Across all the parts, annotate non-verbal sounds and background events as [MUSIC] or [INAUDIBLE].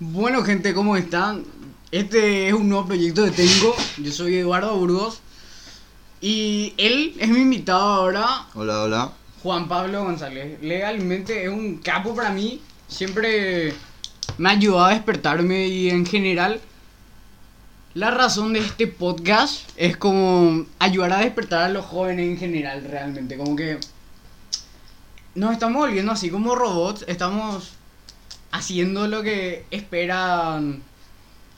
Bueno, gente, ¿cómo están? Este es un nuevo proyecto que tengo. Yo soy Eduardo Burgos. Y él es mi invitado ahora, Hola, hola. Juan Pablo González. Legalmente es un capo para mí. Siempre me ha ayudado a despertarme y en general la razón de este podcast es como ayudar a despertar a los jóvenes en general realmente. Como que nos estamos volviendo así como robots. Estamos haciendo lo que esperan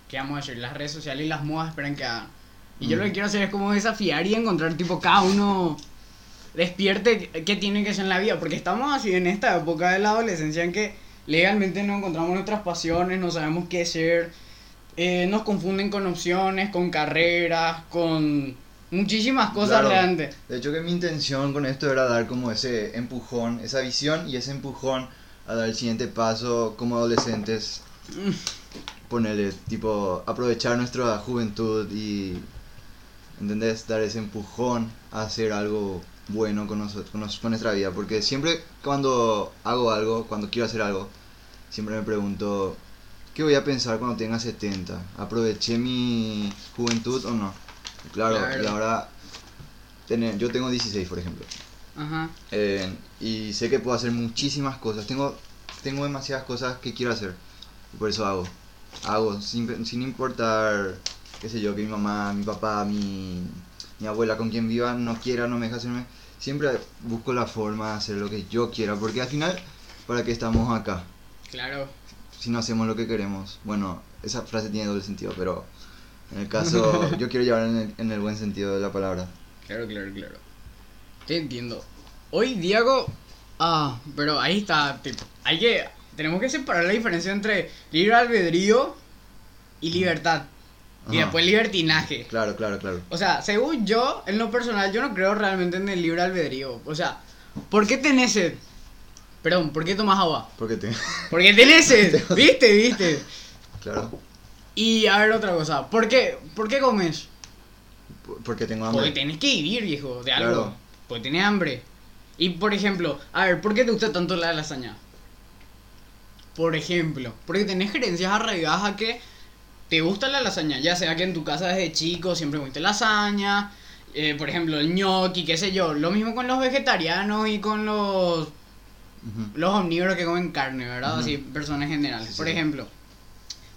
que vamos a decir las redes sociales y las modas esperan que hagan. Y yo lo que Mm. quiero hacer es como desafiar y encontrar tipo cada uno despierte qué tiene que ser en la vida. Porque estamos así en esta época de la adolescencia en que legalmente no encontramos nuestras pasiones, no sabemos qué ser. eh, nos confunden con opciones, con carreras, con muchísimas cosas Claro. realmente. De hecho que mi intención con esto era dar como ese empujón, esa visión y ese empujón a dar el siguiente paso como adolescentes. Ponerle, tipo, aprovechar nuestra juventud y, ¿entendés? Dar ese empujón a hacer algo bueno con, nosotros, con, con nuestra vida. Porque siempre cuando hago algo, cuando quiero hacer algo, siempre me pregunto, ¿qué voy a pensar cuando tenga 70? ¿Aproveché mi juventud o no? Claro, Claro. y ahora tener, yo tengo 16, por ejemplo. Ajá. Eh, y sé que puedo hacer muchísimas cosas. Tengo, tengo demasiadas cosas que quiero hacer. Y por eso hago. Hago, sin, sin importar, qué sé yo, que mi mamá, mi papá, mi, mi abuela, con quien viva, no quiera, no me deja hacerme. Siempre busco la forma de hacer lo que yo quiera. Porque al final, ¿para qué estamos acá? Claro. Si no hacemos lo que queremos. Bueno, esa frase tiene doble sentido, pero en el caso, [LAUGHS] yo quiero llevar en el, en el buen sentido de la palabra. Claro, claro, claro. Te entiendo. Hoy Diego. Ah, pero ahí está. tipo, hay que. Tenemos que separar la diferencia entre libre albedrío y libertad. Y después libertinaje. Claro, claro, claro. O sea, según yo, en lo personal, yo no creo realmente en el libre albedrío. O sea, ¿por qué tenés sed? Perdón, ¿por qué tomas agua? Porque te... Porque tenés sed. [LAUGHS] ¿Viste? ¿Viste? Claro. Y a ver otra cosa. ¿Por qué? ¿Por qué comes? Porque tengo hambre. Porque tenés que vivir, viejo, de algo. Claro. Porque tenés hambre. Y por ejemplo, a ver, ¿por qué te gusta tanto la lasaña? Por ejemplo, porque tenés creencias arraigadas a que te gusta la lasaña. Ya sea que en tu casa desde chico siempre comiste lasaña. eh, por ejemplo, el gnocchi, qué sé yo. Lo mismo con los vegetarianos y con los, Ujú. los omnívoros que comen carne, ¿verdad? Así, personas generales. Sí, por ejemplo,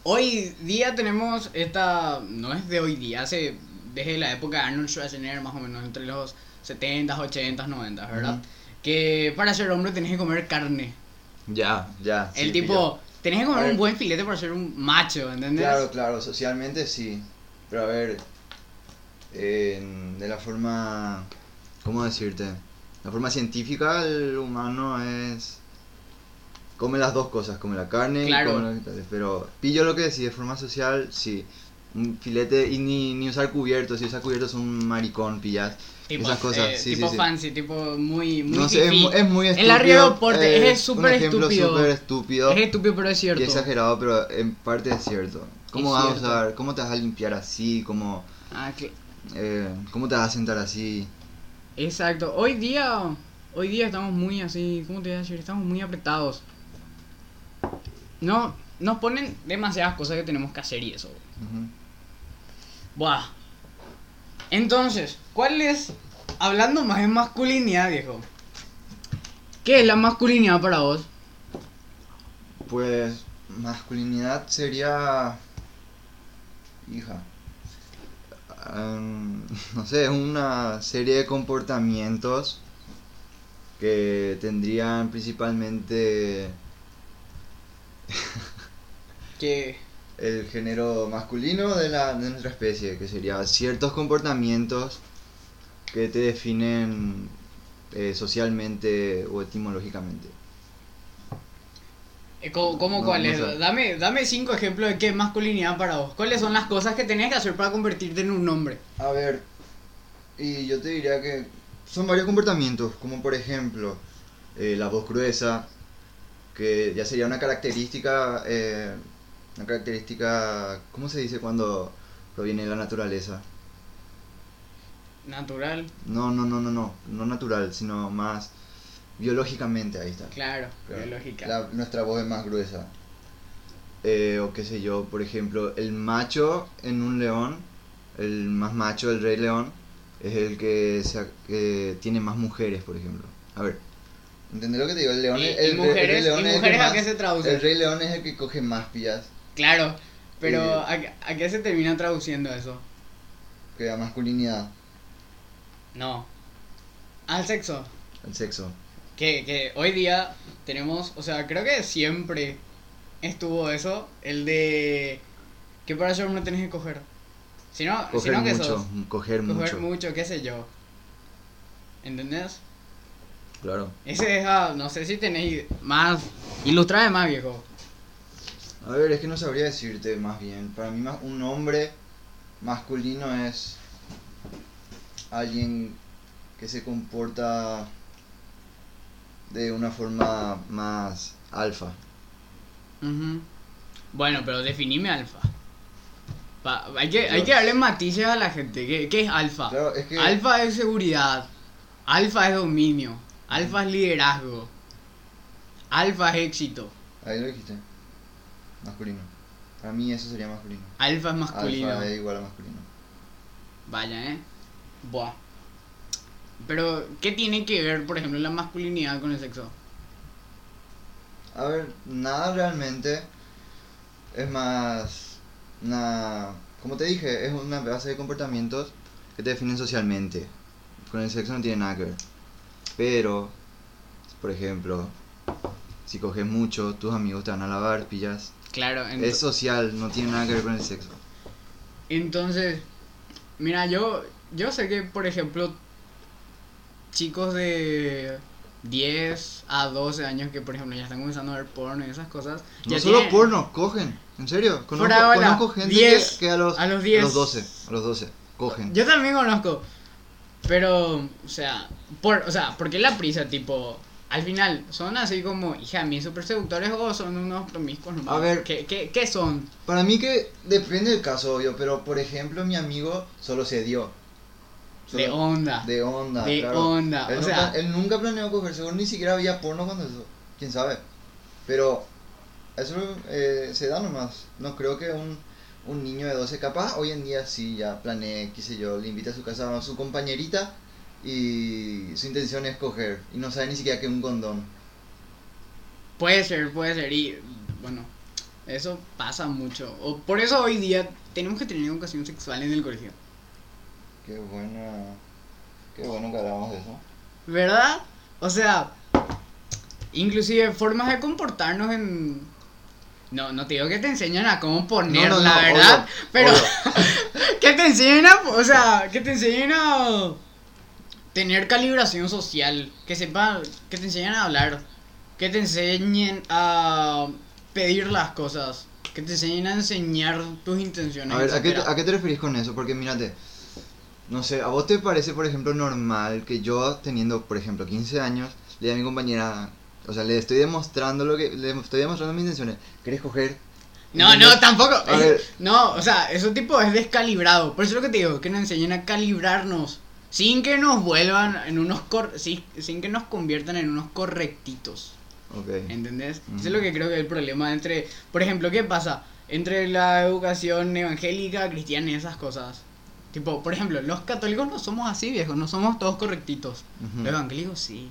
hoy día tenemos esta. No es de hoy día, hace. Desde la época de Arnold Schwarzenegger, más o menos, entre los 70s, 80s, 90s, ¿verdad? Que para ser hombre tenés que comer carne. Ya, ya. El sí, tipo, tenés que comer un buen filete para ser un macho. ¿entendés? Claro, claro, socialmente sí. Pero a ver, en- de la forma, ¿cómo decirte? La forma científica, el humano es... Come las dos cosas, come la carne Claro. y come los vegetales. Pero pillo lo que decís, de forma social, sí. Un filete y ni, ni usar cubiertos, si usas cubiertos es un maricón, pillas. Tipo, Esas cosas, eh, sí, tipo sí, sí. fancy, tipo muy, muy No sé, es, muy estúpido. El aeropuerto, eh, es súper estúpido. estúpido. Es estúpido, pero es cierto. Y exagerado, pero en parte es cierto. ¿Cómo Es vas cierto. a usar? ¿Cómo te vas a limpiar así? ¿Cómo, Ah, que- eh, ¿Cómo te vas a sentar así? exacto. Hoy día, hoy día estamos muy así, ¿cómo te voy a decir? Estamos muy apretados. No, nos ponen demasiadas cosas que tenemos que hacer y eso. Ujú. Buah. Entonces, ¿cuál es, hablando más de masculinidad, viejo? ¿Qué es la masculinidad para vos? Pues masculinidad sería... Hija. Am, [LAUGHS] no sé, es una serie de comportamientos que tendrían principalmente Que el género masculino de, la, de nuestra especie, que sería ciertos comportamientos que te definen eh, socialmente o etimológicamente. Eh, ¿Cómo, cómo No, cuál no es? sé. Dame, dame cinco ejemplos de qué es masculinidad para vos. ¿Cuáles son las cosas que tenés que hacer para convertirte en un hombre? A ver, y yo te diría que son varios comportamientos, como por ejemplo eh, la voz gruesa, que ya sería una característica, eh, una característica, ¿cómo se dice cuando proviene de la naturaleza? Natural, No, no, no, no, no, no natural, sino más biológicamente, ahí está. claro, Claro. biológica. La- nuestra voz es más gruesa. Eh, Pero, qué sé yo, por ejemplo, el macho en un león, el más macho del rey león, es el que, se, que tiene más mujeres, por ejemplo. A ver, ¿entendés lo que te digo? El león ¿Y- es- el, el mujeres- rey león es el que mujeres a más- qué se traduce? El rey león es el que coge más pillas, Claro, pero Eh, ¿a, qué- a qué se termina traduciendo eso? que da masculinidad No. Al sexo. al sexo. Que, que hoy día tenemos, o sea, creo que siempre estuvo eso, el de que para eso no tenés que coger. Si no, si Coger no que mucho, sos, coger, coger mucho. mucho, qué sé yo. ¿Entendés? Claro. Ese deja, no sé si tenéis más, ilustrade más viejo. A ver, es que no sabría decirte más bien. Para mí más un hombre masculino es alguien que se comporta de una forma más alfa. Bueno, pero definime alfa. Pa- hay, que, hay que darle matices a la gente. ¿Qué, qué es alfa? Claro, es que Alfa es seguridad. Alfa es dominio. Alfa es liderazgo. Alfa es éxito. ahí lo dijiste. Masculino. Para mí eso sería masculino. Alfa es masculino. Alfa es igual a masculino. Vaya, eh. Buah. Pero, ¿qué tiene que ver, por ejemplo, la masculinidad con el sexo? A ver, nada realmente es más una como te dije, es una base de comportamientos que te definen socialmente. Con el sexo no tiene nada que ver. Pero, por ejemplo, si coges mucho, tus amigos te van a lavar, pillas. Claro, Es social, no tiene nada que ver con el sexo. entonces, mira, yo, yo sé que, por ejemplo, chicos de 10 a 12 años que, por ejemplo, ya están comenzando a ver porno y esas cosas. No ya solo tienen- porno, cogen. En serio, conozco, conozco gente 10, que, que a los a los 10. 12, a los 12 cogen. Yo también conozco. Pero, o sea, por, o sea, ¿por qué la prisa? Tipo, al final, ¿son así como, hija mía, súper seductores o son unos promiscuos nomás? A ver. ¿Qué, qué, qué son? Para mí que depende del caso, obvio, pero por ejemplo mi amigo solo se dio. Solo- De onda. De onda, De claro. onda, Él, o no sea- él nunca planeó coger, seguro ni siquiera había porno cuando eso. Quién sabe. Pero eso eh, se da nomás. No creo que un, un niño de 12 capaz hoy en día sí ya planee, qué sé yo, le invita a su casa a su compañerita y su intención es coger y no sabe ni siquiera que es un condón. Puede ser, puede ser. Y, bueno, eso pasa mucho. O por eso hoy día tenemos que tener educación sexual en el colegio. Qué buena. Qué bueno que hablamos de eso. ¿Verdad? O sea, inclusive formas de comportarnos en... No, no te digo que te enseñan a cómo poner, No, no, la no, verdad, obvio, pero obvio. [LAUGHS] que te enseñen a, o sea, que te enseñen a tener calibración social, que sepa, que te enseñen a hablar, que te enseñen a pedir las cosas, que te enseñen a enseñar tus intenciones. A ver, ¿a qué. ¿a qué te referís con eso? Porque mírate, no sé, ¿a vos te parece, por ejemplo, normal que yo, teniendo, por ejemplo, 15 años, le diga a mi compañera, o sea, le estoy demostrando lo que, le estoy demostrando mis intenciones, ¿querés coger? No, no, tampoco. Es- [LAUGHS] no, o sea, eso tipo es descalibrado. Por eso es lo que te digo, que nos enseñen a calibrarnos. Sin que nos vuelvan en unos cor sin, sin que nos conviertan en unos correctitos. Ok. ¿Entendés? Eso es lo que creo que es el problema entre. Por ejemplo, ¿qué pasa? Entre la educación evangélica, cristiana y esas cosas. Tipo, por ejemplo, los católicos no somos así, viejos, no somos todos correctitos. Los evangélicos sí.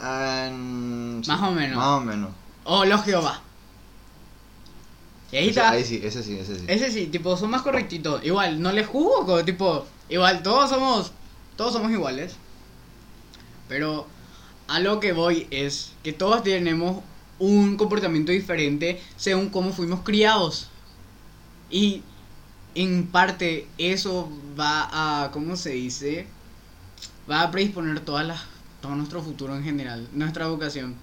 Mm, sí, Más o menos. Más o menos. O los Jehová. Y ahí está. ahí sí, ese sí, ese sí. Ese sí, tipo, son más correctitos. Igual, no les juzgo, tipo, igual, todos somos, todos somos iguales. Pero a lo que voy es que todos tenemos un comportamiento diferente según cómo fuimos criados. Y en parte eso va a, ¿cómo se dice? Va a predisponer todas las, todo nuestro futuro en general, nuestra educación.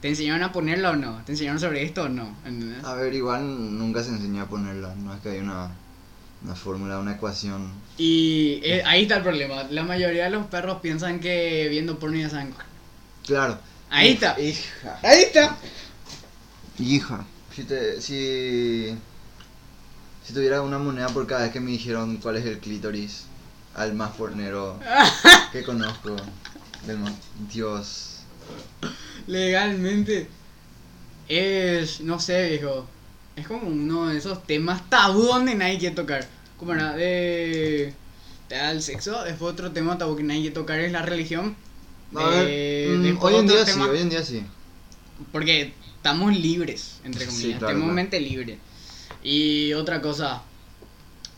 ¿Te enseñaron a ponerla o no? ¿Te enseñaron sobre esto o no? ¿Entendés? A ver, igual nunca se enseñó a ponerla, no es que hay una, una fórmula, una ecuación. Y eh, ahí está el problema. La mayoría de los perros piensan que viendo porno ya saben. Claro. Ahí Uf, está. Hija. Ahí está. Hija. Si, te, si, si tuviera una moneda por cada vez que me dijeron cuál es el clítoris al más pornero [LAUGHS] que conozco. Del Dios. Legalmente es, no sé, viejo. Es como uno de esos temas tabú donde nadie quiere tocar. Como era de, el sexo, después otro tema tabú que nadie quiere tocar es la religión. A ver, Eh, mm, hoy en día tema- sí, hoy en día sí. Porque estamos libres, entre Sí, comillas. claro, tenemos claro. mente libre. Y otra cosa,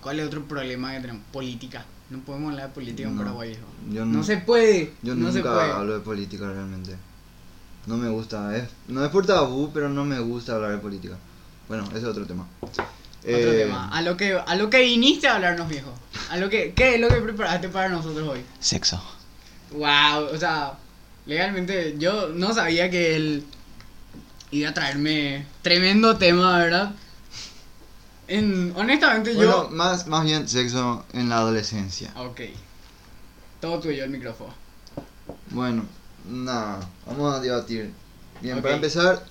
¿cuál es otro problema que tenemos? Política. No podemos hablar de política en No, Paraguay. yo no no- se puede. Yo no se nunca puede. hablo de política realmente. No me gusta, es, no es por tabú, pero no me gusta hablar de política. Bueno, ese es otro tema. Otro Eh, tema. A lo que a lo que viniste a hablarnos, viejo. A lo que ¿qué es lo que preparaste para nosotros hoy? Sexo. Wow, o sea, legalmente yo no sabía que él iba a traerme tremendo tema, ¿verdad? En, honestamente Bueno, yo más, más bien sexo en la adolescencia. Ok. Todo tuyo el micrófono. Bueno, nada, vamos a debatir. Bien, para empezar,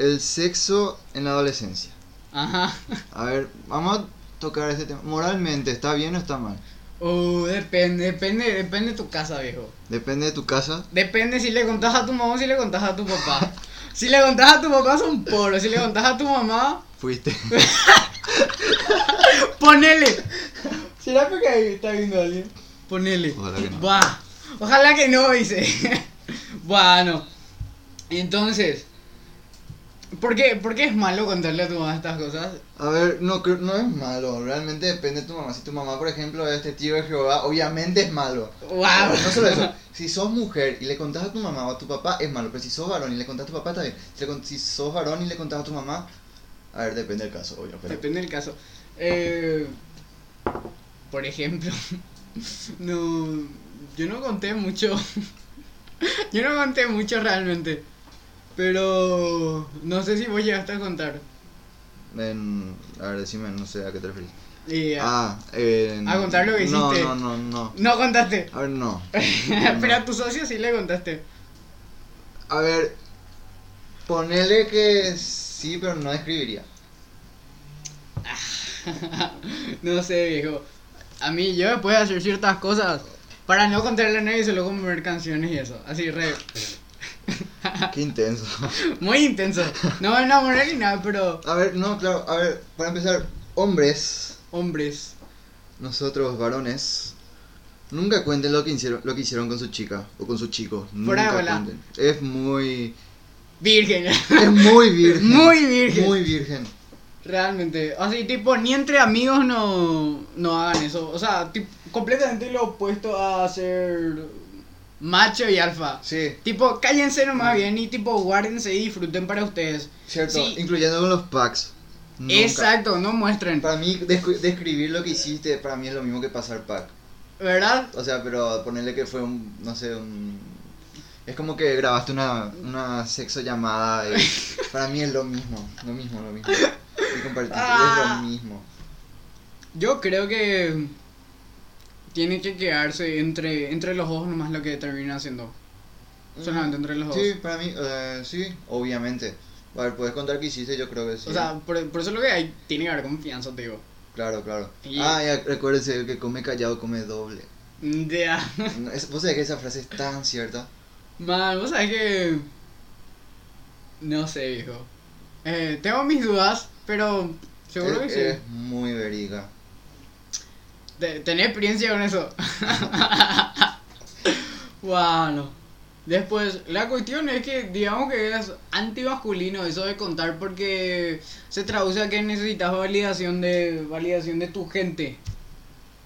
el sexo en la adolescencia. Ajá. A ver, vamos a tocar ese tema. Moralmente, ¿está bien o está mal? Uh, depende, depende, depende de tu casa, viejo. Depende de tu casa. Depende si le contás a tu mamá o si le contás a tu papá. [LAUGHS] Si le contás a tu papá son poros, si le contás a tu mamá, Fuiste. [LAUGHS] ponele. ¿Será porque ahí está viendo alguien? Ponele. Ojalá que no. Buah. Ojalá que no, dice. [LAUGHS] bueno. Entonces, ¿por qué, ¿por qué es malo contarle a tu mamá estas cosas? A ver, no, creo- no es malo, realmente depende de tu mamá. Si tu mamá, por ejemplo, es testigo de Jehová, obviamente es malo. Wow. No solo eso, si sos mujer y le contás a tu mamá o a tu papá, es malo. Pero si sos varón y le contás a tu papá, está bien. Si, le con- si sos varón y le contás a tu mamá, a ver, depende del caso, obvio. Pero... Depende del caso. Eh, por ejemplo, [LAUGHS] no, yo no conté mucho. [LAUGHS] yo no conté mucho realmente. Pero no sé si vos llegaste a contar. En- a ver, decime, no sé a qué te referís. Y, Ah, en- A contar lo que No, hiciste. no, no, no. No contaste. A ver, no. [LAUGHS] Pero a tu socio sí le contaste. A ver, ponele que sí, pero no escribiría. [LAUGHS] no sé, viejo. A mí, yo después de hacer ciertas cosas, para no contarle a nadie, solo como ver canciones y eso. Así, re. [LAUGHS] Qué intenso. Muy intenso. No me enamoré ni nada, pero. A ver, no, claro, a ver, para empezar, hombres, Hombres. nosotros varones, nunca cuenten lo que hicieron, lo que hicieron con su chica o con su chico. Nunca bola. cuenten. Es muy, Virgen. es muy virgen. [LAUGHS] Muy virgen. Muy virgen. Realmente. Así, tipo, ni entre amigos no, no hagan eso. O sea, tipo, completamente lo opuesto a ser macho y alfa. Sí, Tipo, cállense nomás bien y tipo, guárdense y disfruten para ustedes. cierto, Sí. incluyendo con los packs. Nunca. Exacto, no muestren. Para mí, describir lo que hiciste, para mí es lo mismo que pasar pack. ¿Verdad? O sea, pero ponerle que fue un, no sé, un... Es como que grabaste una, una sexo llamada y [LAUGHS] para mí es lo mismo, lo mismo, lo mismo. Y compartiste, es Ah. lo mismo. Yo creo que tiene que quedarse entre, entre los dos nomás lo que termina haciendo. Solamente entre los dos. Sí, para mí, eh, sí, obviamente. A ver, puedes contar qué hiciste, yo creo que sí. O sea, por, por eso lo que hay, tiene que haber confianza, te digo. claro, claro. y- Ah, ya, recuérdese, el que come callado come doble. Ya. No, es- Vos sabés que esa frase es tan cierta. Man, vos sabés que. No sé, viejo. Eh, tengo mis dudas, pero seguro que es, sí. es muy verídica. Te- ¿Tenés experiencia con eso? [LAUGHS] bueno. Después, la cuestión es que digamos que es antimasculino eso de contar porque se traduce a que necesitas validación de validación de tu gente.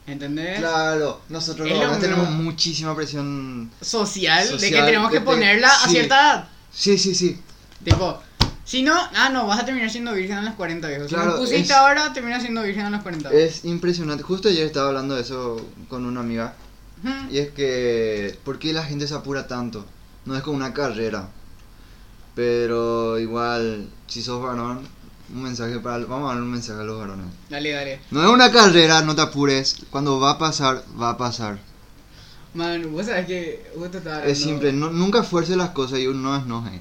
¿Entendés? Claro, nosotros los lo varones tenemos muchísima presión. Social, de que tenemos que de- ponerla a sí. cierta edad. Sí, sí, sí. Tipo, si no, ah, no, vas a terminar siendo virgen a los 40, viejo. Si Claro, no pusiste es- ahora, terminas siendo virgen a los 40. Es impresionante. Justo ayer estaba hablando de eso con una amiga. Y es que, ¿por qué la gente se apura tanto? No es como una carrera. Pero igual, si sos varón, un mensaje para... Vamos a dar un mensaje a los varones. Dale, dale. No es una carrera, no te apures. Cuando va a pasar, va a pasar. Man, vos sabés que justo estaba hablando- Es simple, no- nunca fuerce las cosas y un no es no. eh.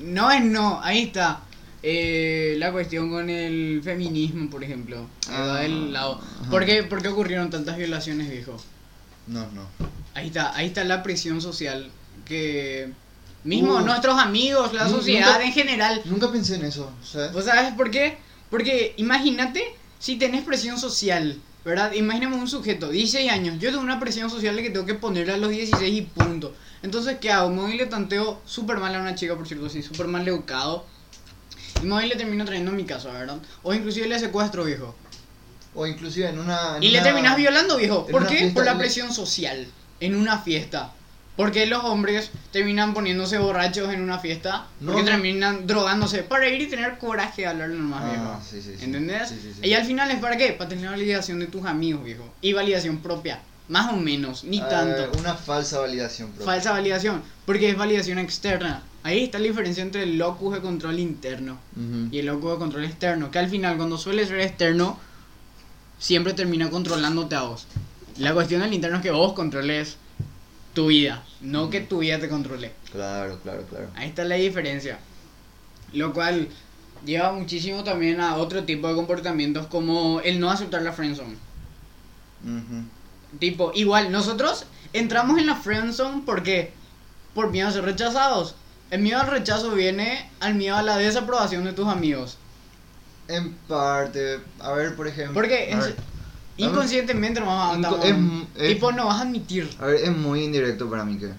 No es no, ahí está. Eh, la cuestión con el feminismo, por ejemplo. va del lado. ¿Por qué, por qué ocurrieron tantas violaciones, viejo? No, no. Ahí está, ahí está la presión social que Mismo Uh. nuestros amigos, la sociedad nunca- en general. Nunca pensé en eso, ¿sabes? ¿Vos sabes por qué? Porque imagínate si tenés presión social, ¿verdad? Imaginemos un sujeto, 16 años, yo tengo una presión social de que tengo que ponerle a los 16 y punto. Entonces, ¿qué hago? Y le tanteo súper mal a una chica, por cierto, sí, súper mal educado. Y y le termino trayendo a mi casa, ¿verdad? O inclusive le secuestro, viejo. O inclusive en una... en Y le una- terminas violando, viejo. ¿Por qué? Por la le- presión social. En una fiesta. Porque los hombres terminan poniéndose borrachos en una fiesta. No, Porque no. terminan drogándose para ir y tener coraje de hablar nomás, Ah, viejo. sí, sí. ¿Entendés? Sí. Y al final es para qué? Para tener validación de tus amigos, viejo. Y validación propia. Más o menos, ni Ah, tanto. Una falsa validación propia. Falsa validación. Porque es validación externa. Ahí está la diferencia entre el locus de control interno y el locus de control externo. Que al final, cuando suele ser externo, siempre termina controlándote a vos. La cuestión del interno es que vos controles tu vida, no que tu vida te controle. Claro, claro, claro. Ahí está la diferencia. Lo cual lleva muchísimo también a otro tipo de comportamientos como el no aceptar la friendzone. Ujú. Tipo, igual, nosotros entramos en la friendzone porque por miedo a ser rechazados. El miedo al rechazo viene al miedo a la desaprobación de tus amigos. En parte, a ver, por ejemplo. Porque inconscientemente no vas a Inco- andar- es- es- Tipo, no vas a admitir. A ver, es muy indirecto para mí que.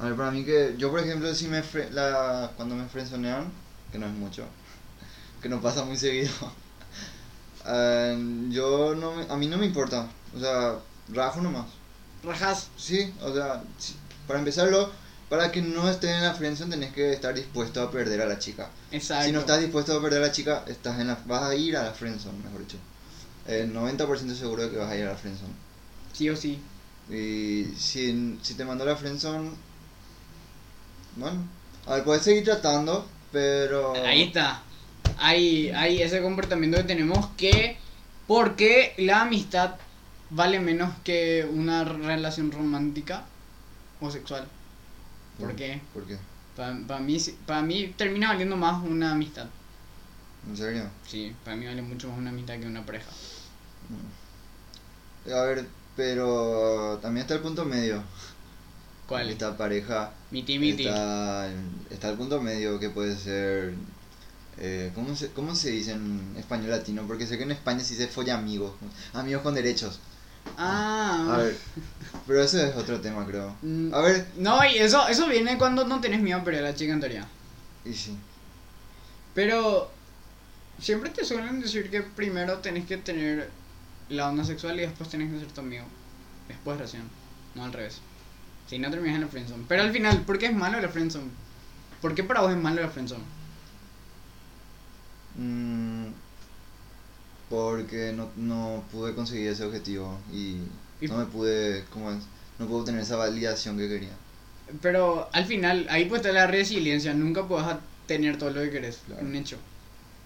A ver, para mí que. Yo, por ejemplo, si me. fre- la, cuando me frenzonean, que no es mucho, [LAUGHS] que no pasa muy seguido, [LAUGHS] eh, yo no. me- a mí no me importa. O sea, rajo nomás. Rajas. Sí, o sea, sí, para empezarlo, para que no estés en la friendzone tenés que estar dispuesto a perder a la chica. Exacto. Si no estás dispuesto a perder a la chica, estás en la, vas a ir a la friendzone, mejor dicho. El 90% seguro de que vas a ir a la friendzone. Sí o sí. Y si, si te mandó la friendzone, bueno, a ver, puedes seguir tratando, pero... Ahí está. Hay, hay ese comportamiento que tenemos que. Porque la amistad vale menos que una relación romántica o sexual. ¿Por qué? ¿Por qué? Para mí, sí- pa' mí termina valiendo más una amistad. ¿En serio? Sí, para mí vale mucho más una amistad que una pareja. Mm. A ver, pero también está el punto medio. ¿Cuál? Esta pareja Miti miti. está, está el punto medio que puede ser... Eh, ¿cómo, se, ¿Cómo se dice en español latino? Porque sé que en España sí se folla amigos. Amigos con derechos. Ah. A ver, pero eso es otro tema, creo. Mm, A ver, No, y eso, eso viene cuando no tenés miedo pero la chica en teoría. y sí. Pero siempre te suelen decir que primero tenés que tener la onda sexual y después tenés que ser tu amigo. Después recién, no al revés. Si no terminas en la friendzone. Pero al final, ¿por qué es malo la friendzone? ¿Por qué para vos es malo la friendzone? Mm, porque no, no pude conseguir ese objetivo y Y- no me pude, ¿cómo es? No puedo obtener esa validación que quería. Pero al final, ahí pues está la resiliencia. Nunca puedas tener todo lo que querés. Claro. Un hecho.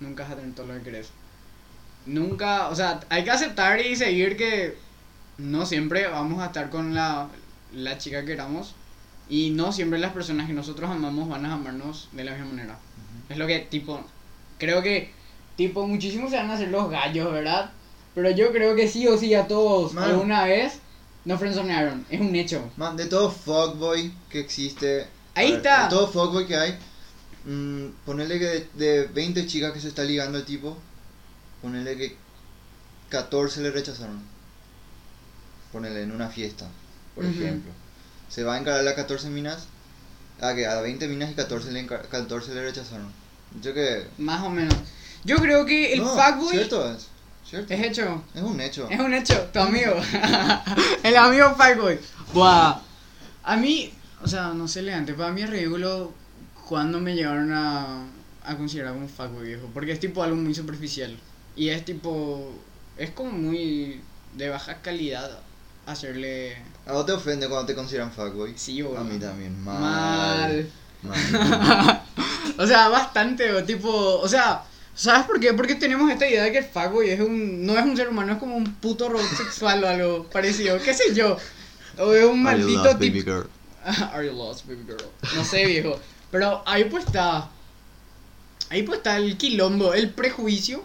Nunca vas a tener todo lo que querés. Nunca, o sea, hay que aceptar y seguir que no siempre vamos a estar con la, la chica que queramos. Y no siempre las personas que nosotros amamos van a amarnos de la misma manera. Es lo que, tipo, creo que, tipo, muchísimos se van a hacer los gallos, ¿verdad? Pero yo creo que sí o sí a todos Mano. alguna vez nos frenzonearon. Es un hecho. Man, de todo fuckboy que existe. Ahí ver, está. De todo fuckboy que hay. mm, ponerle que de, de 20 chicas que se está ligando el tipo. Ponerle que 14 le rechazaron. Ponerle en una fiesta, por ejemplo. Se va a encarar a 14 minas. A que a 20 minas y 14 le, enca- 14 le rechazaron. Yo que. Más o menos. Yo creo que el no, fuckboy Cierto es. Cierto. es hecho. Es un hecho. Es un hecho, tu amigo. [LAUGHS] el amigo fuckboy. Buah. A mí, o sea, no sé, elegante. Para mí es ridículo cuando me llegaron a, a considerar como fuckboy viejo. Porque es tipo algo muy superficial. Y es tipo. Es como muy de baja calidad hacerle. ¿A vos te ofende cuando te consideran fuckboy? Sí, boludo. A mí también. Mal. Mal. Mal. [LAUGHS] o sea, bastante, o tipo, o sea, ¿sabes por qué? Porque tenemos esta idea de que el fuckboy es un, no es un ser humano, es como un puto robot [LAUGHS] sexual o algo parecido, qué sé yo. O es un maldito tipo... girl? [LAUGHS] Are you lost, baby girl? No sé, viejo. Pero ahí pues está. Ahí pues está el quilombo, el prejuicio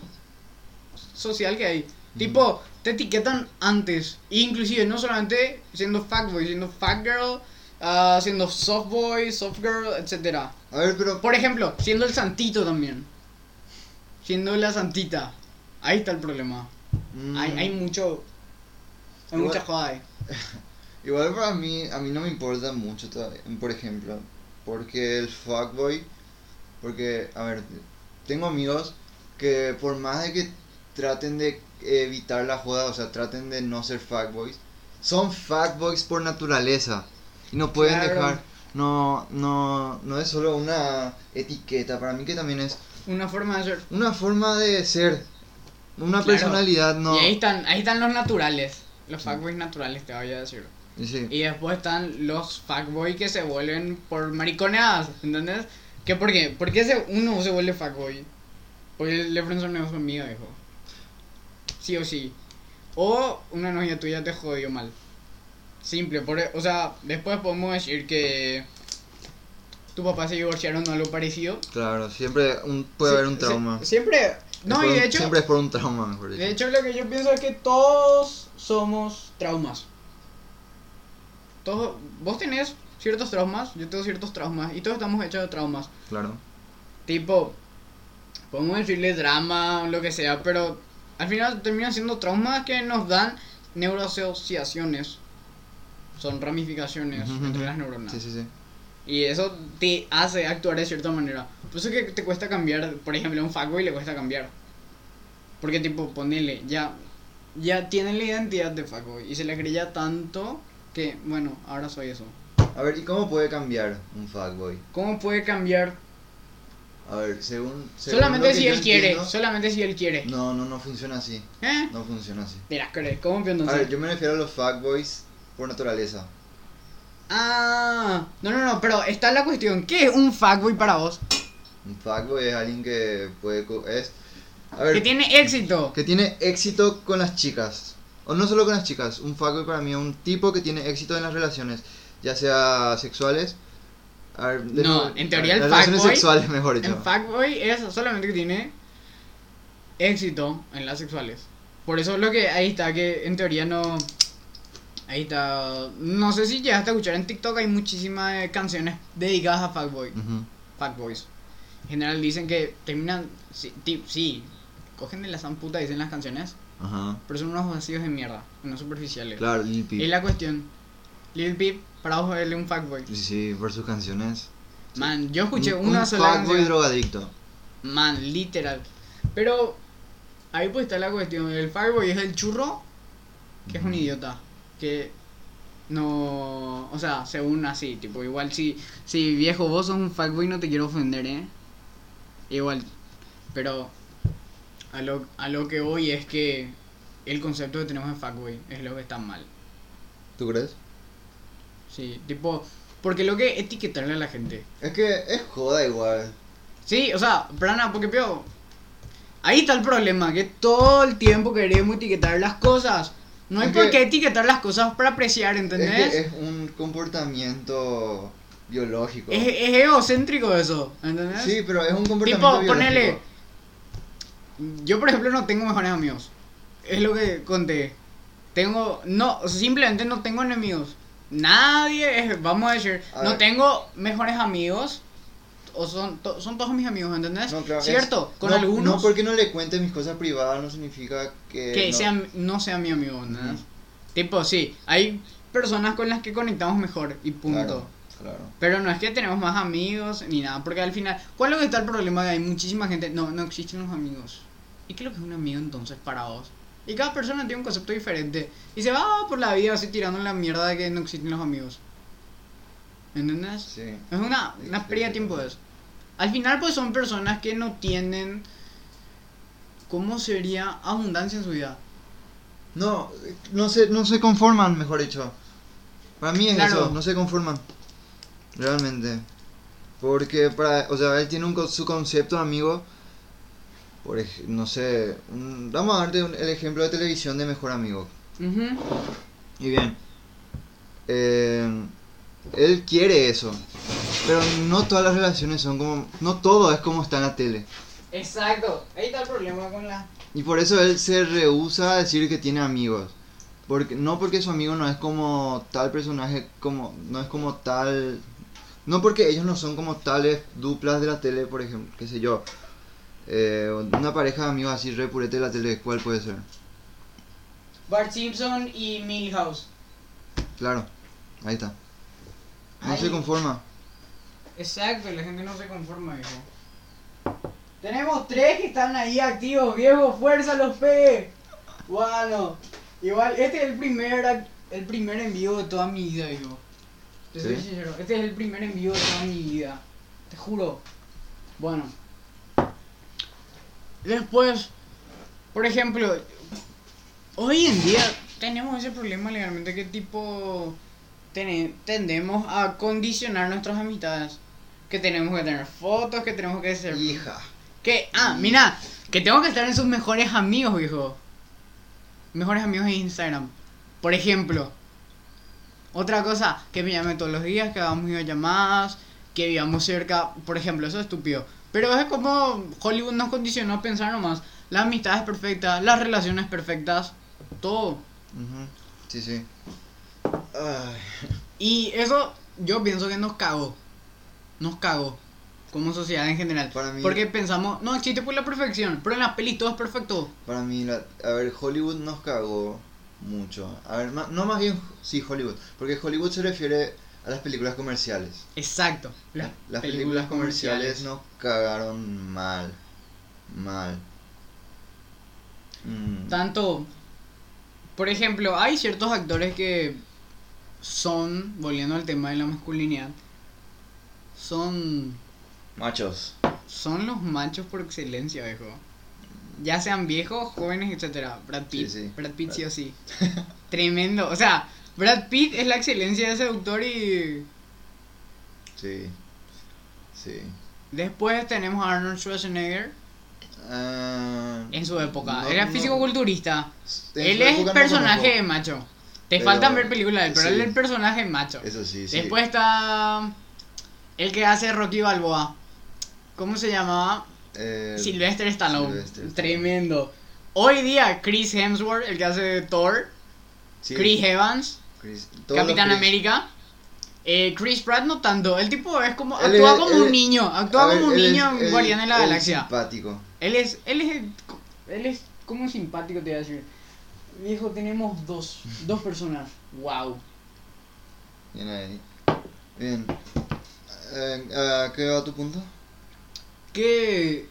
social que hay. Tipo, te etiquetan antes. Inclusive, no solamente siendo fuckboy, siendo fuckgirl, ah, siendo soft boy, soft girl, etcétera. A ver, pero. Por ejemplo, siendo el santito también. Siendo la santita. Ahí está el problema. mm, Hay, hay mucho. Hay Igual- mucha joda ahí. [LAUGHS] Igual para mí, a mí no me importa mucho todavía, por ejemplo, porque el fuckboy, porque, a ver, tengo amigos que por más de que traten de evitar la joda, o sea, traten de no ser fuckboys, son fuckboys por naturaleza y no pueden Claro. dejar, no, no, no es solo una etiqueta, para mí que también es Una forma de ser. una forma de ser, una Claro. personalidad, no, Y ahí están, ahí están los naturales. Los fuckboys naturales, te voy a decir. sí, Y después están los fuckboys que se vuelven por mariconeadas, ¿entendés? ¿Qué por qué? ¿Por qué se, uno se vuelve fuckboy? Porque le frenzoneó a su amiga, dijo. Sí o sí. O una novia tuya te jodió mal. Simple, por, e- o sea, después podemos decir que tu papá se divorciaron o algo parecido. claro, siempre un- puede Sí, haber un sí, trauma. siempre. No, y un- de hecho, Siempre es por un trauma, mejor dicho. de hecho lo que yo pienso es que todos somos traumas. Todos, vos tenés ciertos traumas, yo tengo ciertos traumas y todos estamos hechos de traumas. Claro. Tipo, podemos decirle drama o lo que sea, pero al final terminan siendo traumas que nos dan neuroasociaciones. Son ramificaciones entre las neuronas. Sí, sí, sí. Y eso te hace actuar de cierta manera. Por eso que te cuesta cambiar, por ejemplo, a un fuckboy le cuesta cambiar. Porque tipo, ponele, ya, ya tiene la identidad de fuckboy y se le creía tanto que, bueno, ahora soy eso. A ver, ¿y cómo puede cambiar un fuckboy? ¿Cómo puede cambiar? A ver, según. según solamente si él quiere, solamente si él quiere. No, no, no funciona así. ¿Eh? No funciona así. Mira. ¿Cómo que A entonces? ver, yo me refiero a los fuckboys por naturaleza. Ah, no, no, no, pero está la cuestión. ¿Qué es un fuckboy para vos? Un fuckboy es alguien que puede. Es. A ver, Que tiene éxito. que tiene éxito con las chicas. O no solo con las chicas. Un fuckboy para mí es un tipo que tiene éxito en las relaciones. Ya sea sexuales. A ver, de No, en teoría el fuckboy- sexuales, mejor En dicho. fuckboy es solamente que tiene éxito en las sexuales. Por eso es lo que ahí está, que en teoría no. Ahí está. No sé si llegaste a escuchar en TikTok, hay muchísimas eh, canciones dedicadas a fuckboy. Ujú. Fuckboys. En general dicen que terminan. Sí, ti- sí, cogen de la zamputa, dicen las canciones. Ajá. Pero son unos vacíos de mierda, unos superficiales. Claro, Lil Peep. Es la cuestión. Lil Peep, para vos él es un fuckboy. Sí, sí, por sus canciones. Man, yo escuché un, una un sola fuckboy canción. drogadicto. Man, literal. Pero ahí pues está la cuestión. El Fireboy es el churro, que es un idiota. Que no. O sea, según así, tipo, igual si, si viejo vos sos un fuckboy no te quiero ofender, eh. Igual. Pero a lo, a lo que voy es que el concepto que tenemos de fuckboy es lo que está mal. ¿Tú crees? Sí, tipo. Porque lo que etiquetarle a la gente. Es que es joda igual. Sí, o sea, Prana, porque peor. Ahí está el problema, que todo el tiempo queremos etiquetar las cosas. No hay Es por qué etiquetar las cosas para apreciar, ¿entendés? Es que es un comportamiento biológico. Es, es egocéntrico eso, ¿entendés? Sí, pero es un comportamiento Tipo, ponele. Yo, por ejemplo, no tengo mejores amigos. Es lo que conté. Tengo. No, simplemente no tengo enemigos. Nadie es. Vamos a decir. A no tengo mejores amigos. O son, to- son todos mis amigos, ¿entendés? No, claro, Cierto, es- con no, algunos. No porque no le cuente mis cosas privadas no significa que. que no- sean, no sea mi amigo, ¿entendés? Tipo, sí, hay personas con las que conectamos mejor y punto. Claro, claro. Pero no es que tenemos más amigos ni nada, porque al final, ¿cuál es lo que está el problema? Que hay muchísima gente, no, no existen los amigos. ¿Y qué es lo que es un amigo entonces para vos? Y cada persona tiene un concepto diferente. Y se va por la vida así tirando la mierda de que no existen los amigos. ¿Entendés? Sí. Es una, una pérdida de tiempo de eso. Al final, pues son personas que no tienen. ¿Cómo sería abundancia en su vida? No, no se, no se conforman, mejor dicho. Para mí es Claro. eso, no se conforman. Realmente. Porque para, o sea, él tiene un, su concepto de amigo. Por no sé, un- vamos a darte un- el ejemplo de televisión de mejor amigo. Ujú. Y bien, eh, él quiere eso, pero no todas las relaciones son como, no todo es como está en la tele. Exacto, ahí está el problema con la... Y por eso él se rehúsa a decir que tiene amigos. Porque, no porque su amigo no es como tal personaje, como no es como tal... No porque ellos no son como tales duplas de la tele, por ejemplo, qué sé yo. Eh, una pareja de amigos así re purete de la tele, ¿cuál puede ser? Bart Simpson y Milhouse. Claro, ahí está. No Ahí. se conforma. Exacto, la gente no se conforma, viejo. Tenemos tres que están ahí activos, viejo. Fuerza los P. Bueno, igual, este es el primer, el primer envío de toda mi vida, viejo. Te soy sincero, este es el primer envío de toda mi vida. Te juro. Bueno. Después, por ejemplo, hoy en día tenemos ese problema legalmente que tipo tendemos a condicionar nuestras amistades. Que tenemos que tener fotos, que tenemos que ser... Hija. Que, ah, mira, que tengo que estar en sus mejores amigos, viejo. Mejores amigos en Instagram. Por ejemplo. Otra cosa, que me llame todos los días, que hagamos videollamadas, que vivamos cerca. Por ejemplo, eso es estúpido. Pero es como Hollywood nos condicionó a pensar nomás. Las amistades perfectas, las relaciones perfectas, todo. Ujú, Sí, sí. Ay. Y eso yo pienso que nos cagó. Nos cagó. Como sociedad en general. Para mí- Porque pensamos, no existe pues la perfección. Pero en las pelis todo es perfecto. Para mí, la- a ver, Hollywood nos cagó mucho. A ver, ma- no más bien, sí, Hollywood. Porque Hollywood se refiere a las películas comerciales. Exacto. Las, películas, comerciales nos cagaron mal. Mal. Mm, Tanto, por ejemplo, hay ciertos actores que son, volviendo al tema de la masculinidad, son, Machos. son los machos por excelencia, viejo. Ya sean viejos, jóvenes, etcétera. Brad Pitt, Sí, sí. Brad Pitt sí o sí. [LAUGHS] Tremendo. O sea, Brad Pitt es la excelencia de seductor y Sí. Sí. después tenemos a Arnold Schwarzenegger Ah, en su época. no, Era no. físico-culturista. Él es no personaje de macho. Te Pero- faltan ver películas de él, pero sí. él es el personaje macho. Eso sí, sí. Después está el que hace Rocky Balboa. ¿Cómo se llamaba? Eh, Sylvester Stallone. Sylvester. Tremendo. Hoy día Chris Hemsworth, el que hace Thor, sí, Chris Evans, Chris- Capitán Chris- América. Eh, Chris Pratt no tanto, el tipo es como Él actúa es- como él- un niño, actúa ver, como un niño es- en Guardián de la él es Galaxia. simpático. Él es, él es, él es como simpático te voy a decir. Viejo, tenemos dos, dos personas. Wow. Bien ahí. Bien. Eh, ¿A qué va tu punto? que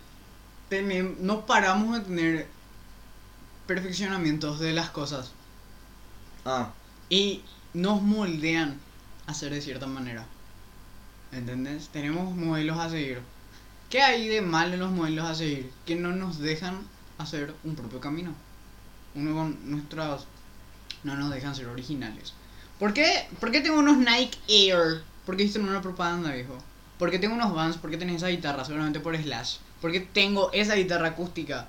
no paramos de tener perfeccionamientos de las cosas Ah, y nos moldean a ser de cierta manera. ¿Entendés? Tenemos modelos a seguir. ¿Qué hay de mal en los modelos a seguir? Que no nos dejan hacer un propio camino. Uno con nuestras... No nos dejan ser originales. ¿Por qué, ¿Por qué tengo unos Nike Air? ¿Por qué hiciste una propaganda, viejo? ¿Por qué tengo unos Vans? ¿Por qué tenés esa guitarra? Seguramente por Slash. ¿Por qué tengo esa guitarra acústica?